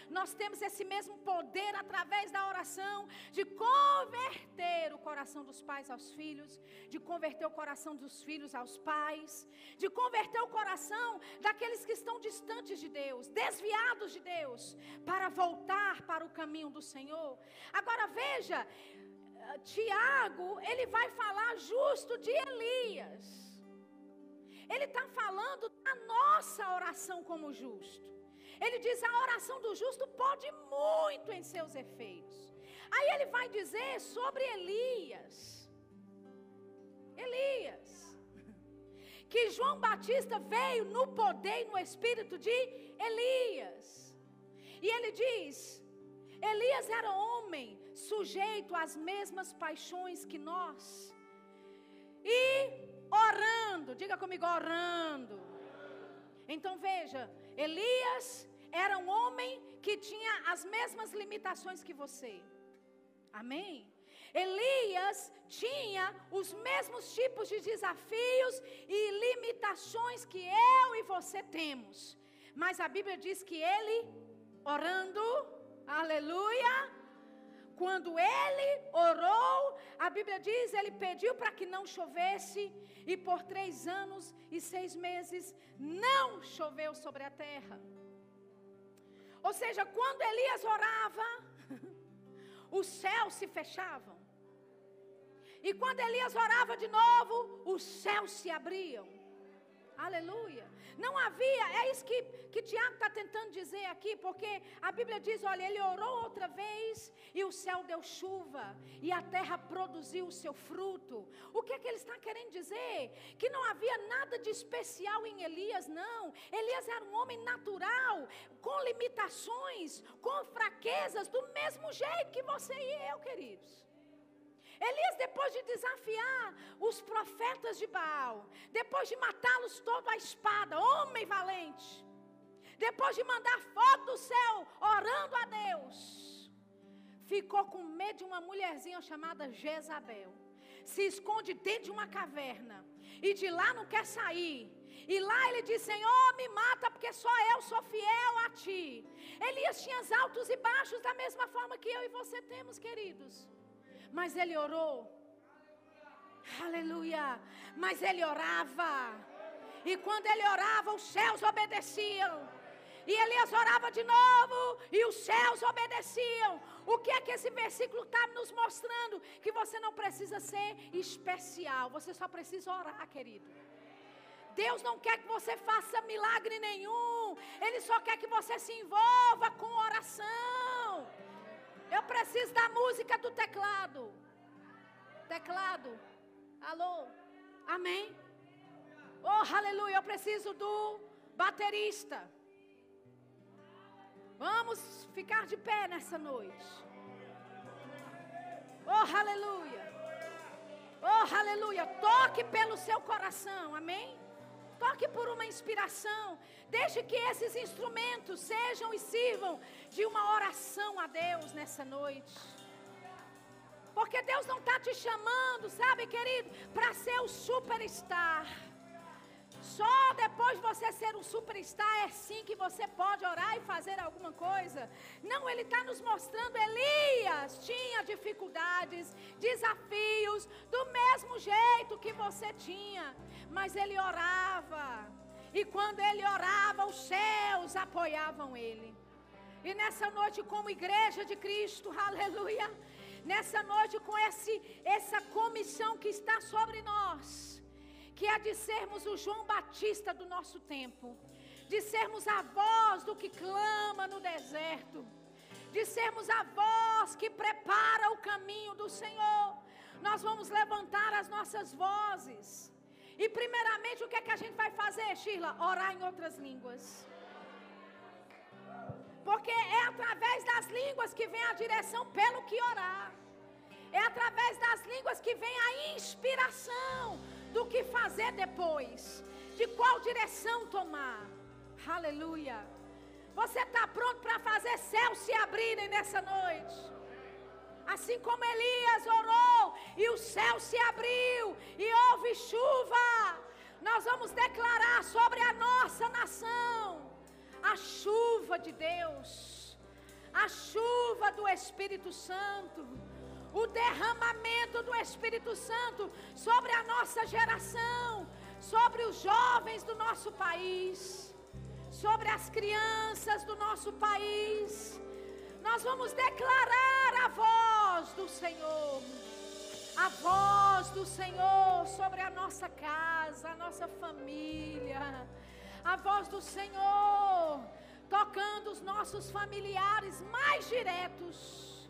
Speaker 1: nós temos esse mesmo poder através da oração de converter o coração dos pais aos filhos, de converter o coração dos filhos aos pais, de converter o coração daqueles que estão distantes de Deus, desviados de Deus, para voltar para o caminho do Senhor. Agora veja, Tiago, ele vai falar justo de Elias. Ele está falando da nossa oração como justo. Ele diz: a oração do justo pode muito em seus efeitos. Aí ele vai dizer sobre Elias. Elias. Que João Batista veio no poder e no espírito de Elias. E ele diz: Elias era homem sujeito às mesmas paixões que nós. E orando, diga comigo, orando. Então veja, Elias era um homem que tinha as mesmas limitações que você. Amém? Elias tinha os mesmos tipos de desafios e limitações que eu e você temos. Mas a Bíblia diz que ele, orando, aleluia, quando ele orou, a Bíblia diz, ele pediu para que não chovesse, e por três anos e seis meses não choveu sobre a terra. Ou seja, quando Elias orava, os céus se fechavam. E quando Elias orava de novo, os céus se abriam. Aleluia. Não havia, é isso que, que Tiago está tentando dizer aqui, porque a Bíblia diz: olha, ele orou outra vez e o céu deu chuva e a terra produziu o seu fruto. O que é que ele está querendo dizer? Que não havia nada de especial em Elias, não. Elias era um homem natural, com limitações, com fraquezas, do mesmo jeito que você e eu, queridos. Elias, depois de desafiar os profetas de Baal, depois de matá-los todo à espada, homem valente, depois de mandar fogo do céu, orando a Deus, ficou com medo de uma mulherzinha chamada Jezabel. Se esconde dentro de uma caverna e de lá não quer sair. E lá ele diz: Senhor, me mata, porque só eu sou fiel a ti. Elias tinha altos e baixos, da mesma forma que eu e você temos, queridos. Mas ele orou. Aleluia. Mas ele orava. E quando ele orava, os céus obedeciam. E Elias orava de novo e os céus obedeciam. O que é que esse versículo está nos mostrando? Que você não precisa ser especial, você só precisa orar, querido. Deus não quer que você faça milagre nenhum, Ele só quer que você se envolva com oração. Eu preciso da música do teclado. Teclado. Alô? Amém? Oh, aleluia. Eu preciso do baterista. Vamos ficar de pé nessa noite. Oh, aleluia. Oh, aleluia. Toque pelo seu coração. Amém? Toque por uma inspiração. Deixe que esses instrumentos sejam e sirvam de uma oração a Deus nessa noite. Porque Deus não está te chamando, sabe, querido, para ser o superstar. Só depois de você ser um superstar é sim que você pode orar e fazer alguma coisa. Não, ele está nos mostrando. Elias tinha dificuldades, desafios, do mesmo jeito que você tinha mas ele orava. E quando ele orava, os céus apoiavam ele. E nessa noite, como igreja de Cristo, aleluia, nessa noite, com esse, essa comissão que está sobre nós, que é de sermos o João Batista do nosso tempo, de sermos a voz do que clama no deserto, de sermos a voz que prepara o caminho do Senhor. Nós vamos levantar as nossas vozes e primeiramente o que é que a gente vai fazer, Sheila? Orar em outras línguas. Porque é através das línguas que vem a direção pelo que orar. É através das línguas que vem a inspiração do que fazer depois. De qual direção tomar. Aleluia. Você está pronto para fazer céus se abrirem nessa noite? Assim como Elias orou e o céu se abriu e houve chuva, nós vamos declarar sobre a nossa nação a chuva de Deus, a chuva do Espírito Santo, o derramamento do Espírito Santo sobre a nossa geração, sobre os jovens do nosso país, sobre as crianças do nosso país nós vamos declarar a voz do Senhor. A voz do Senhor sobre a nossa casa, a nossa família. A voz do Senhor tocando os nossos familiares mais diretos.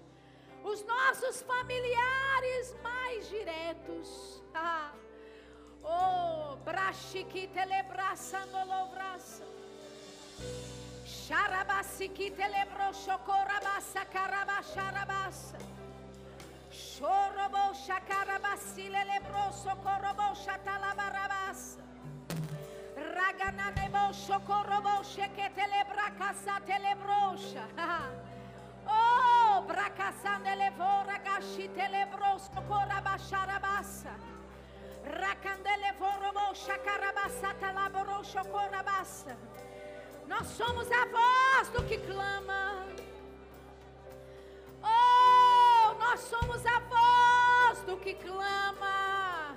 Speaker 1: Os nossos familiares mais diretos. Ah. Oh, brachiquite lebraça no loubraça. Sharabasi kitelebro shokorabasa karabasharabasa. Shorobo shakarabasi lelebro sokorobo shatalabarabasa. Ragananebo shokorobo sheketelebra kasa telebrosha. Oh, gashi telebro sokorabasharabasa. Rakandele vorobo shakarabasa talabro shokorabasa. Nós somos a voz do que clama. Oh, nós somos a voz do que clama.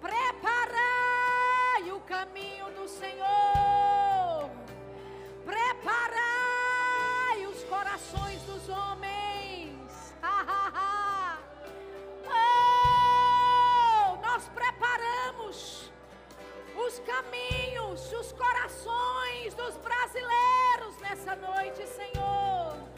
Speaker 1: Preparai o caminho do Senhor. Preparai os corações dos homens. oh, nós preparamos os caminhos, os corações dos brasileiros nessa noite, Senhor.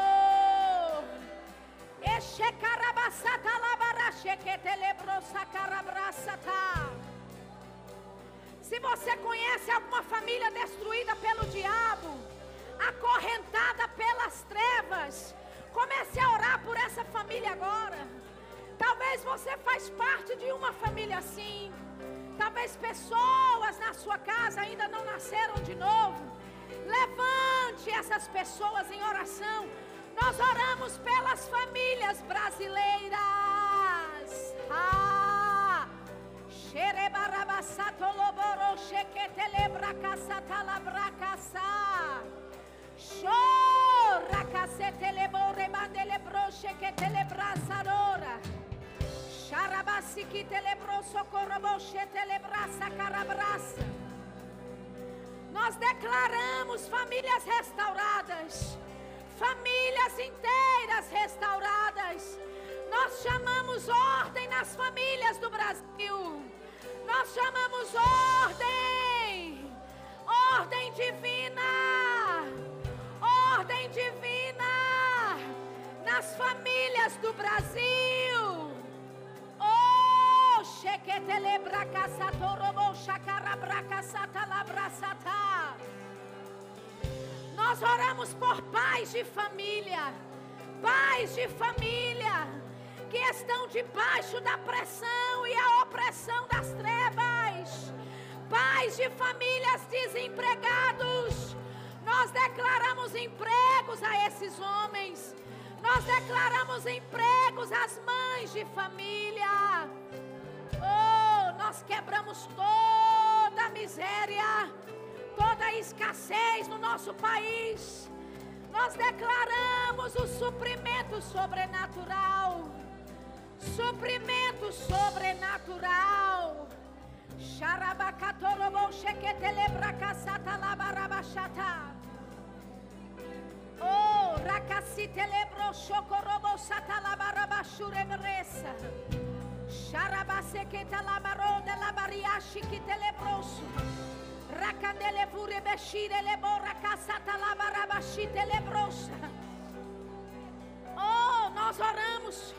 Speaker 1: Se você conhece alguma família destruída pelo diabo, acorrentada pelas trevas, comece a orar por essa família agora. Talvez você faz parte de uma família assim. Talvez pessoas na sua casa ainda não nasceram de novo. Levante essas pessoas em oração. Nós oramos pelas famílias brasileiras. Ah! Xerebarabasato loboro sheketele brakasata la brakasa. Shora kasetele bore mandele bro sheketele brasadora. Sharabasiki telebroso korobo shetele brasa carabrasa. Nós declaramos famílias restauradas, famílias inteiras restauradas. Nós chamamos ordem nas famílias do Brasil. Nós chamamos ordem, ordem divina, ordem divina nas famílias do Brasil. Oh, Nós oramos por pais de família, pais de família que estão debaixo da pressão e a opressão das trevas, pais de famílias desempregados, nós declaramos empregos a esses homens, nós declaramos empregos às mães de família. Oh, nós quebramos toda a miséria, toda a escassez no nosso país. Nós declaramos o suprimento sobrenatural suprimento sobrenatural. Oh, racacitelebro chocorobo satalabarabachuremresa. Xarabasequeta labaro de labariachi que telebroso. Fure bexire lebora casata labarabachi telebrosa. Oh, nós oramos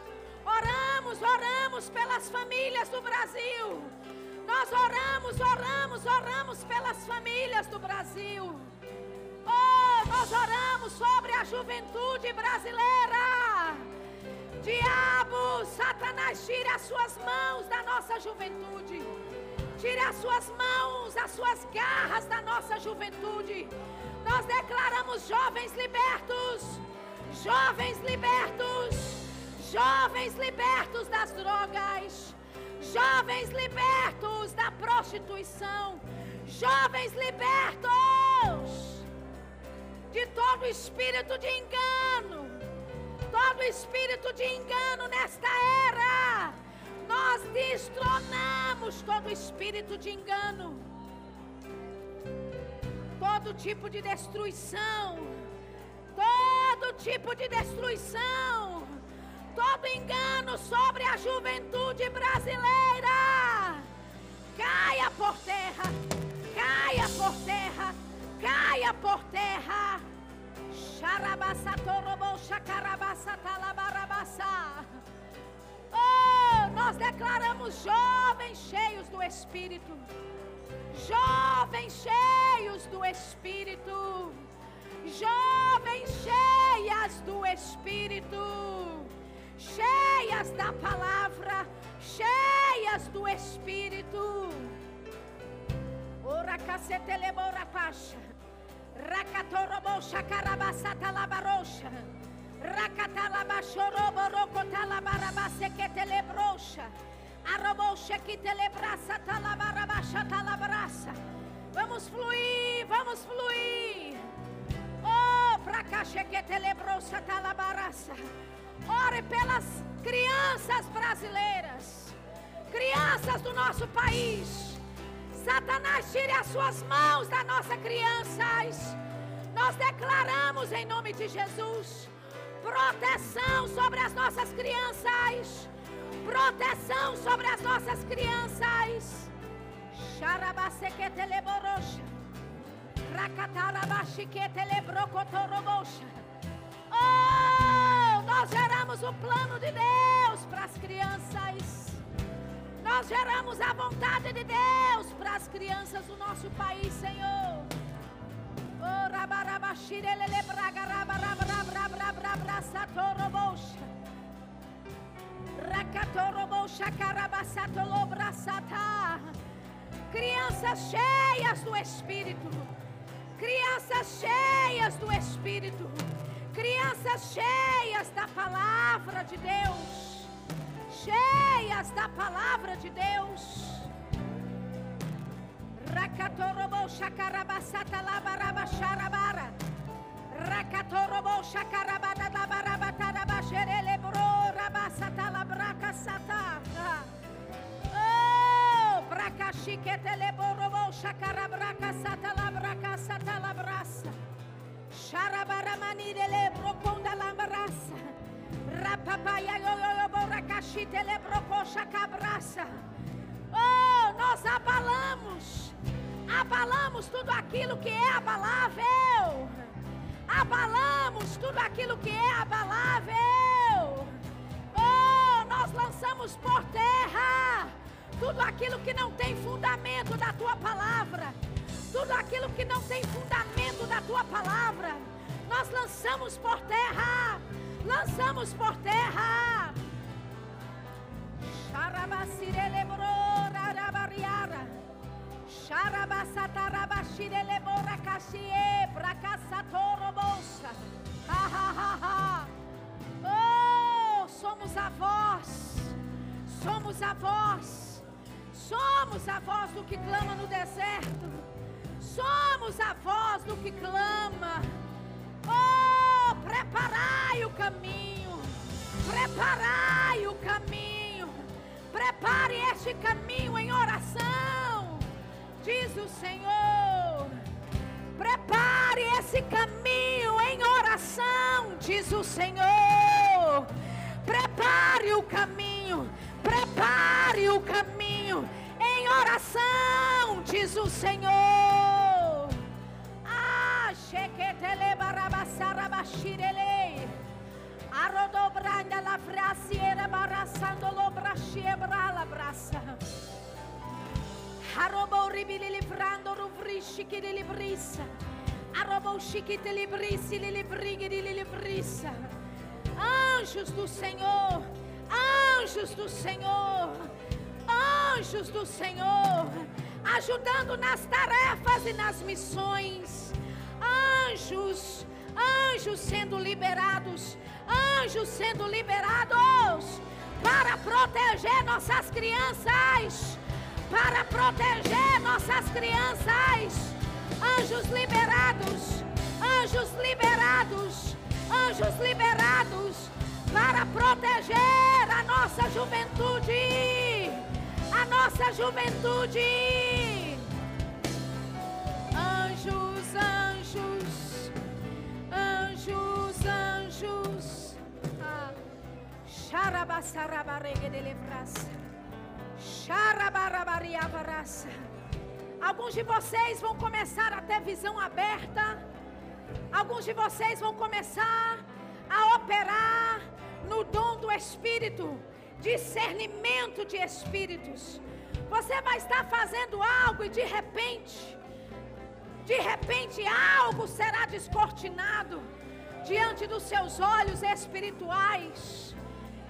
Speaker 1: Oramos, oramos pelas famílias do Brasil. Nós oramos, oramos, oramos pelas famílias do Brasil. Oh, nós oramos sobre a juventude brasileira. Diabo, Satanás, tire as suas mãos da nossa juventude. Tire as suas mãos, as suas garras da nossa juventude. Nós declaramos jovens libertos. Jovens libertos Jovens libertos das drogas. Jovens libertos da prostituição. Jovens libertos de todo espírito de engano. Todo espírito de engano nesta era. Nós destronamos todo espírito de engano. Todo tipo de destruição. Todo tipo de destruição todo engano sobre a juventude brasileira caia por terra, caia por terra, caia por terra. Oh, nós declaramos jovens cheios do Espírito, jovens cheios do Espírito, jovens cheias do Espírito cheias da palavra, cheias do Espírito. Ora cacetelebora pacha. Rakatorobosha karabasata labarosha. Vamos fluir, vamos fluir. Oh, pra cá, que telebrocha talabaraça. Ore pelas crianças brasileiras, crianças do nosso país. Satanás, tire as suas mãos da nossa crianças. Nós declaramos em nome de Jesus proteção sobre as nossas crianças. Proteção sobre as nossas crianças. Oh, nós geramos o plano de Deus para as crianças. Nós geramos a vontade de Deus para as crianças do nosso país, Senhor. Crianças cheias do Espírito. Crianças cheias do Espírito. Crianças cheias da palavra de Deus. Cheias da palavra de Deus. Rakatorobo shakarabasata labaraba sharabara. Rakatorobo shakarabada labarabata rabasherele bro rabasata labraka sata. Oh, brakashikete leborobo shakarabraka sata labraka sata labrasa. Sharabaramani de lebro konda lambrasa. Rapapaya yo yo yo borakashite. Oh, nós abalamos, abalamos tudo aquilo que é abalável, abalamos tudo aquilo que é abalável. Oh, nós lançamos por terra tudo aquilo que não tem fundamento da tua palavra, tudo aquilo que não tem fundamento da tua palavra, nós lançamos por terra, lançamos por terra. Xarabasirelebrorarabariara. Oh, somos a voz, somos a voz, somos a voz do que clama no deserto, somos a voz do que clama. Oh, preparai o caminho, preparai o caminho, prepare este caminho em oração, diz o Senhor. Prepare esse caminho em oração, diz o Senhor. Prepare o caminho, prepare o caminho em oração, diz o Senhor. Ah, sheketele barabasarabashirele. Arodobranda la frasiera barasando lo brashiebra la librissi li librighi li librissa. Anjos do Senhor, anjos do Senhor, anjos do Senhor, ajudando nas tarefas e nas missões. Anjos, anjos sendo liberados, anjos sendo liberados para proteger nossas crianças, para proteger nossas crianças. Anjos liberados, anjos liberados, anjos liberados para proteger a nossa juventude, a nossa juventude. Anjos, anjos, anjos, anjos. Ah. Xarabassarabarege de levraça. Alguns de vocês vão começar a ter visão aberta. Alguns de vocês vão começar a operar no dom do Espírito, discernimento de espíritos. Você vai estar fazendo algo e de repente, de repente algo será descortinado diante dos seus olhos espirituais.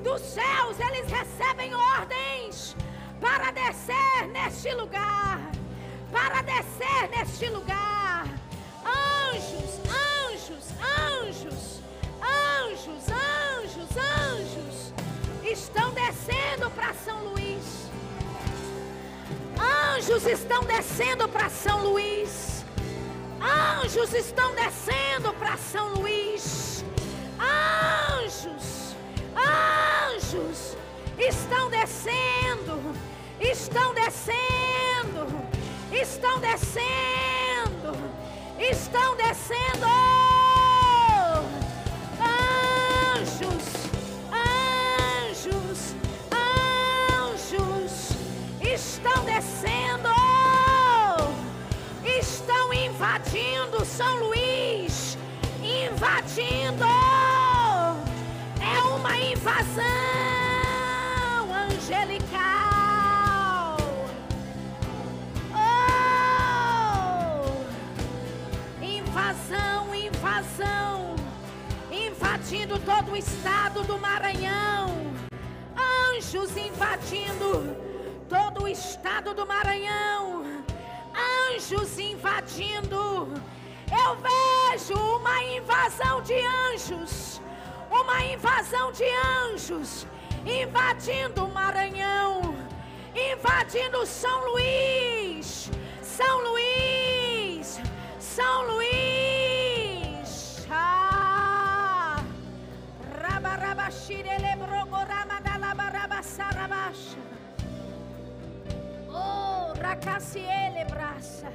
Speaker 1: dos céus, eles recebem ordens para descer neste lugar. Para descer neste lugar. Anjos, anjos, anjos, anjos, anjos, anjos estão descendo para São Luís. Anjos estão descendo para São Luís. Anjos estão descendo para São Luís. Anjos anjos estão descendo, estão descendo, estão descendo, estão descendo. Anjos, anjos, anjos estão descendo, estão invadindo São Luís, invadindo. Uma invasão angelical. Oh! Invasão, invasão, invadindo todo o estado do Maranhão. Anjos invadindo todo o estado do Maranhão. Anjos invadindo. Eu vejo uma invasão de anjos. Uma invasão de anjos invadindo o Maranhão, invadindo São Luís, São Luís, São Luís. Ah. Oh, racaciele braça.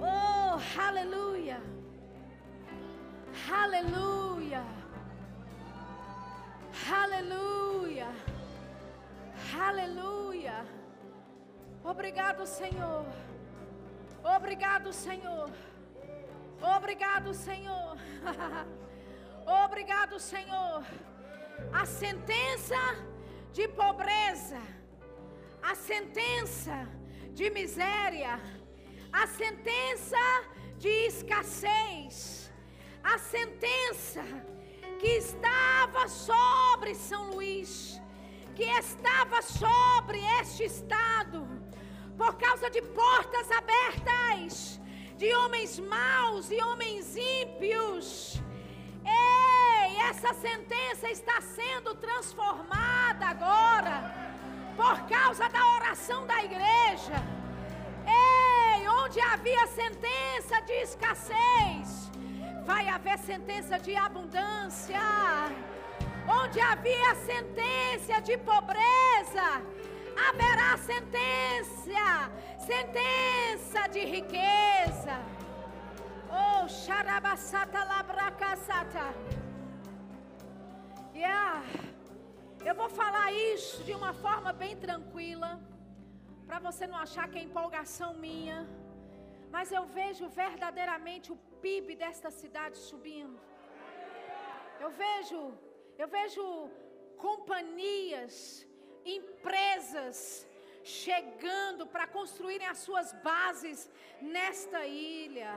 Speaker 1: Oh, aleluia. Aleluia. Aleluia. Aleluia. Obrigado, Senhor. Obrigado, Senhor. Obrigado, Senhor. Obrigado, Senhor. A sentença de pobreza, a sentença de miséria, a sentença de escassez, a sentença que estava sobre São Luís, que estava sobre este estado, por causa de portas abertas, de homens maus e homens ímpios. Ei, essa sentença está sendo transformada agora, por causa da oração da igreja. Ei, onde havia sentença de escassez, vai haver sentença de abundância. Onde havia sentença de pobreza, haverá sentença, sentença de riqueza. Oh, xarabasata labracasata. Yeah. Eu vou falar isso de uma forma bem tranquila, para você não achar que é empolgação minha. Mas eu vejo verdadeiramente o PIB desta cidade subindo. Eu vejo, eu vejo companhias, empresas chegando para construírem as suas bases nesta ilha.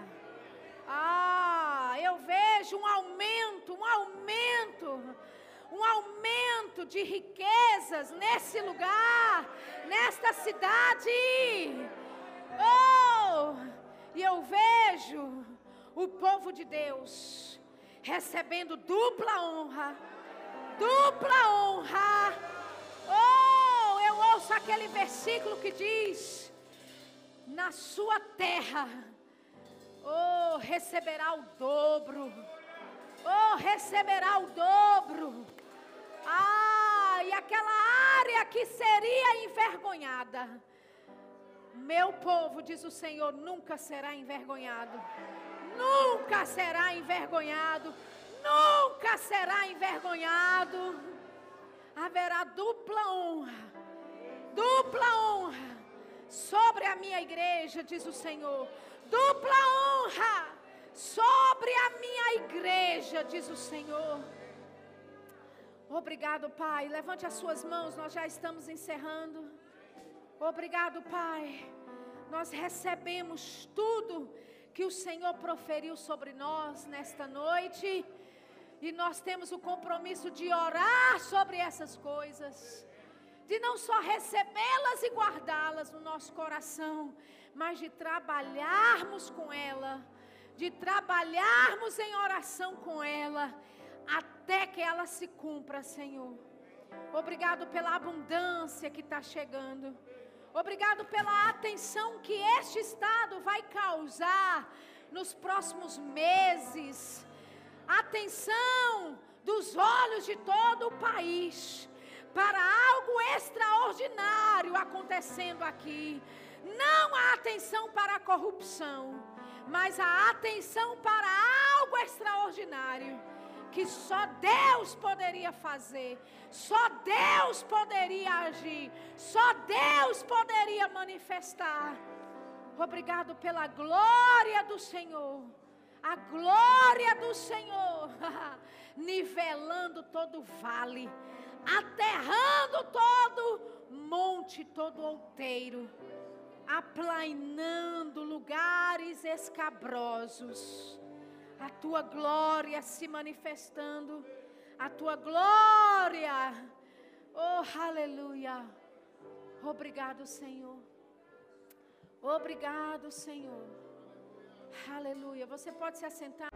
Speaker 1: Ah, eu vejo um aumento, um aumento, um aumento de riquezas nesse lugar, nesta cidade. Oh, e eu vejo o povo de Deus recebendo dupla honra, dupla honra. Oh, eu ouço aquele versículo que diz: Na sua terra, oh, receberá o dobro, oh, receberá o dobro. Ah, e aquela área que seria envergonhada. Meu povo, diz o Senhor, nunca será envergonhado. Nunca será envergonhado. Nunca será envergonhado. Haverá dupla honra. Dupla honra sobre a minha igreja, diz o Senhor. Dupla honra sobre a minha igreja, diz o Senhor. Obrigado, Pai. Levante as suas mãos, nós já estamos encerrando. Obrigado, Pai. Nós recebemos tudo que o Senhor proferiu sobre nós nesta noite. E nós temos o compromisso de orar sobre essas coisas. De não só recebê-las e guardá-las no nosso coração, mas de trabalharmos com ela. De trabalharmos em oração com ela. Até que ela se cumpra, Senhor. Obrigado pela abundância que está chegando. Obrigado pela atenção que este estado vai causar nos próximos meses. Atenção dos olhos de todo o país para algo extraordinário acontecendo aqui. Não a atenção para a corrupção, mas a atenção para algo extraordinário que só Deus poderia fazer, só Deus poderia agir, só Deus poderia manifestar. Obrigado pela glória do Senhor, a glória do Senhor, nivelando todo vale, aterrando todo monte, todo outeiro, aplainando lugares escabrosos a tua glória se manifestando, a tua glória. Oh, aleluia. Obrigado, Senhor. Obrigado, Senhor. Aleluia. Você pode se assentar.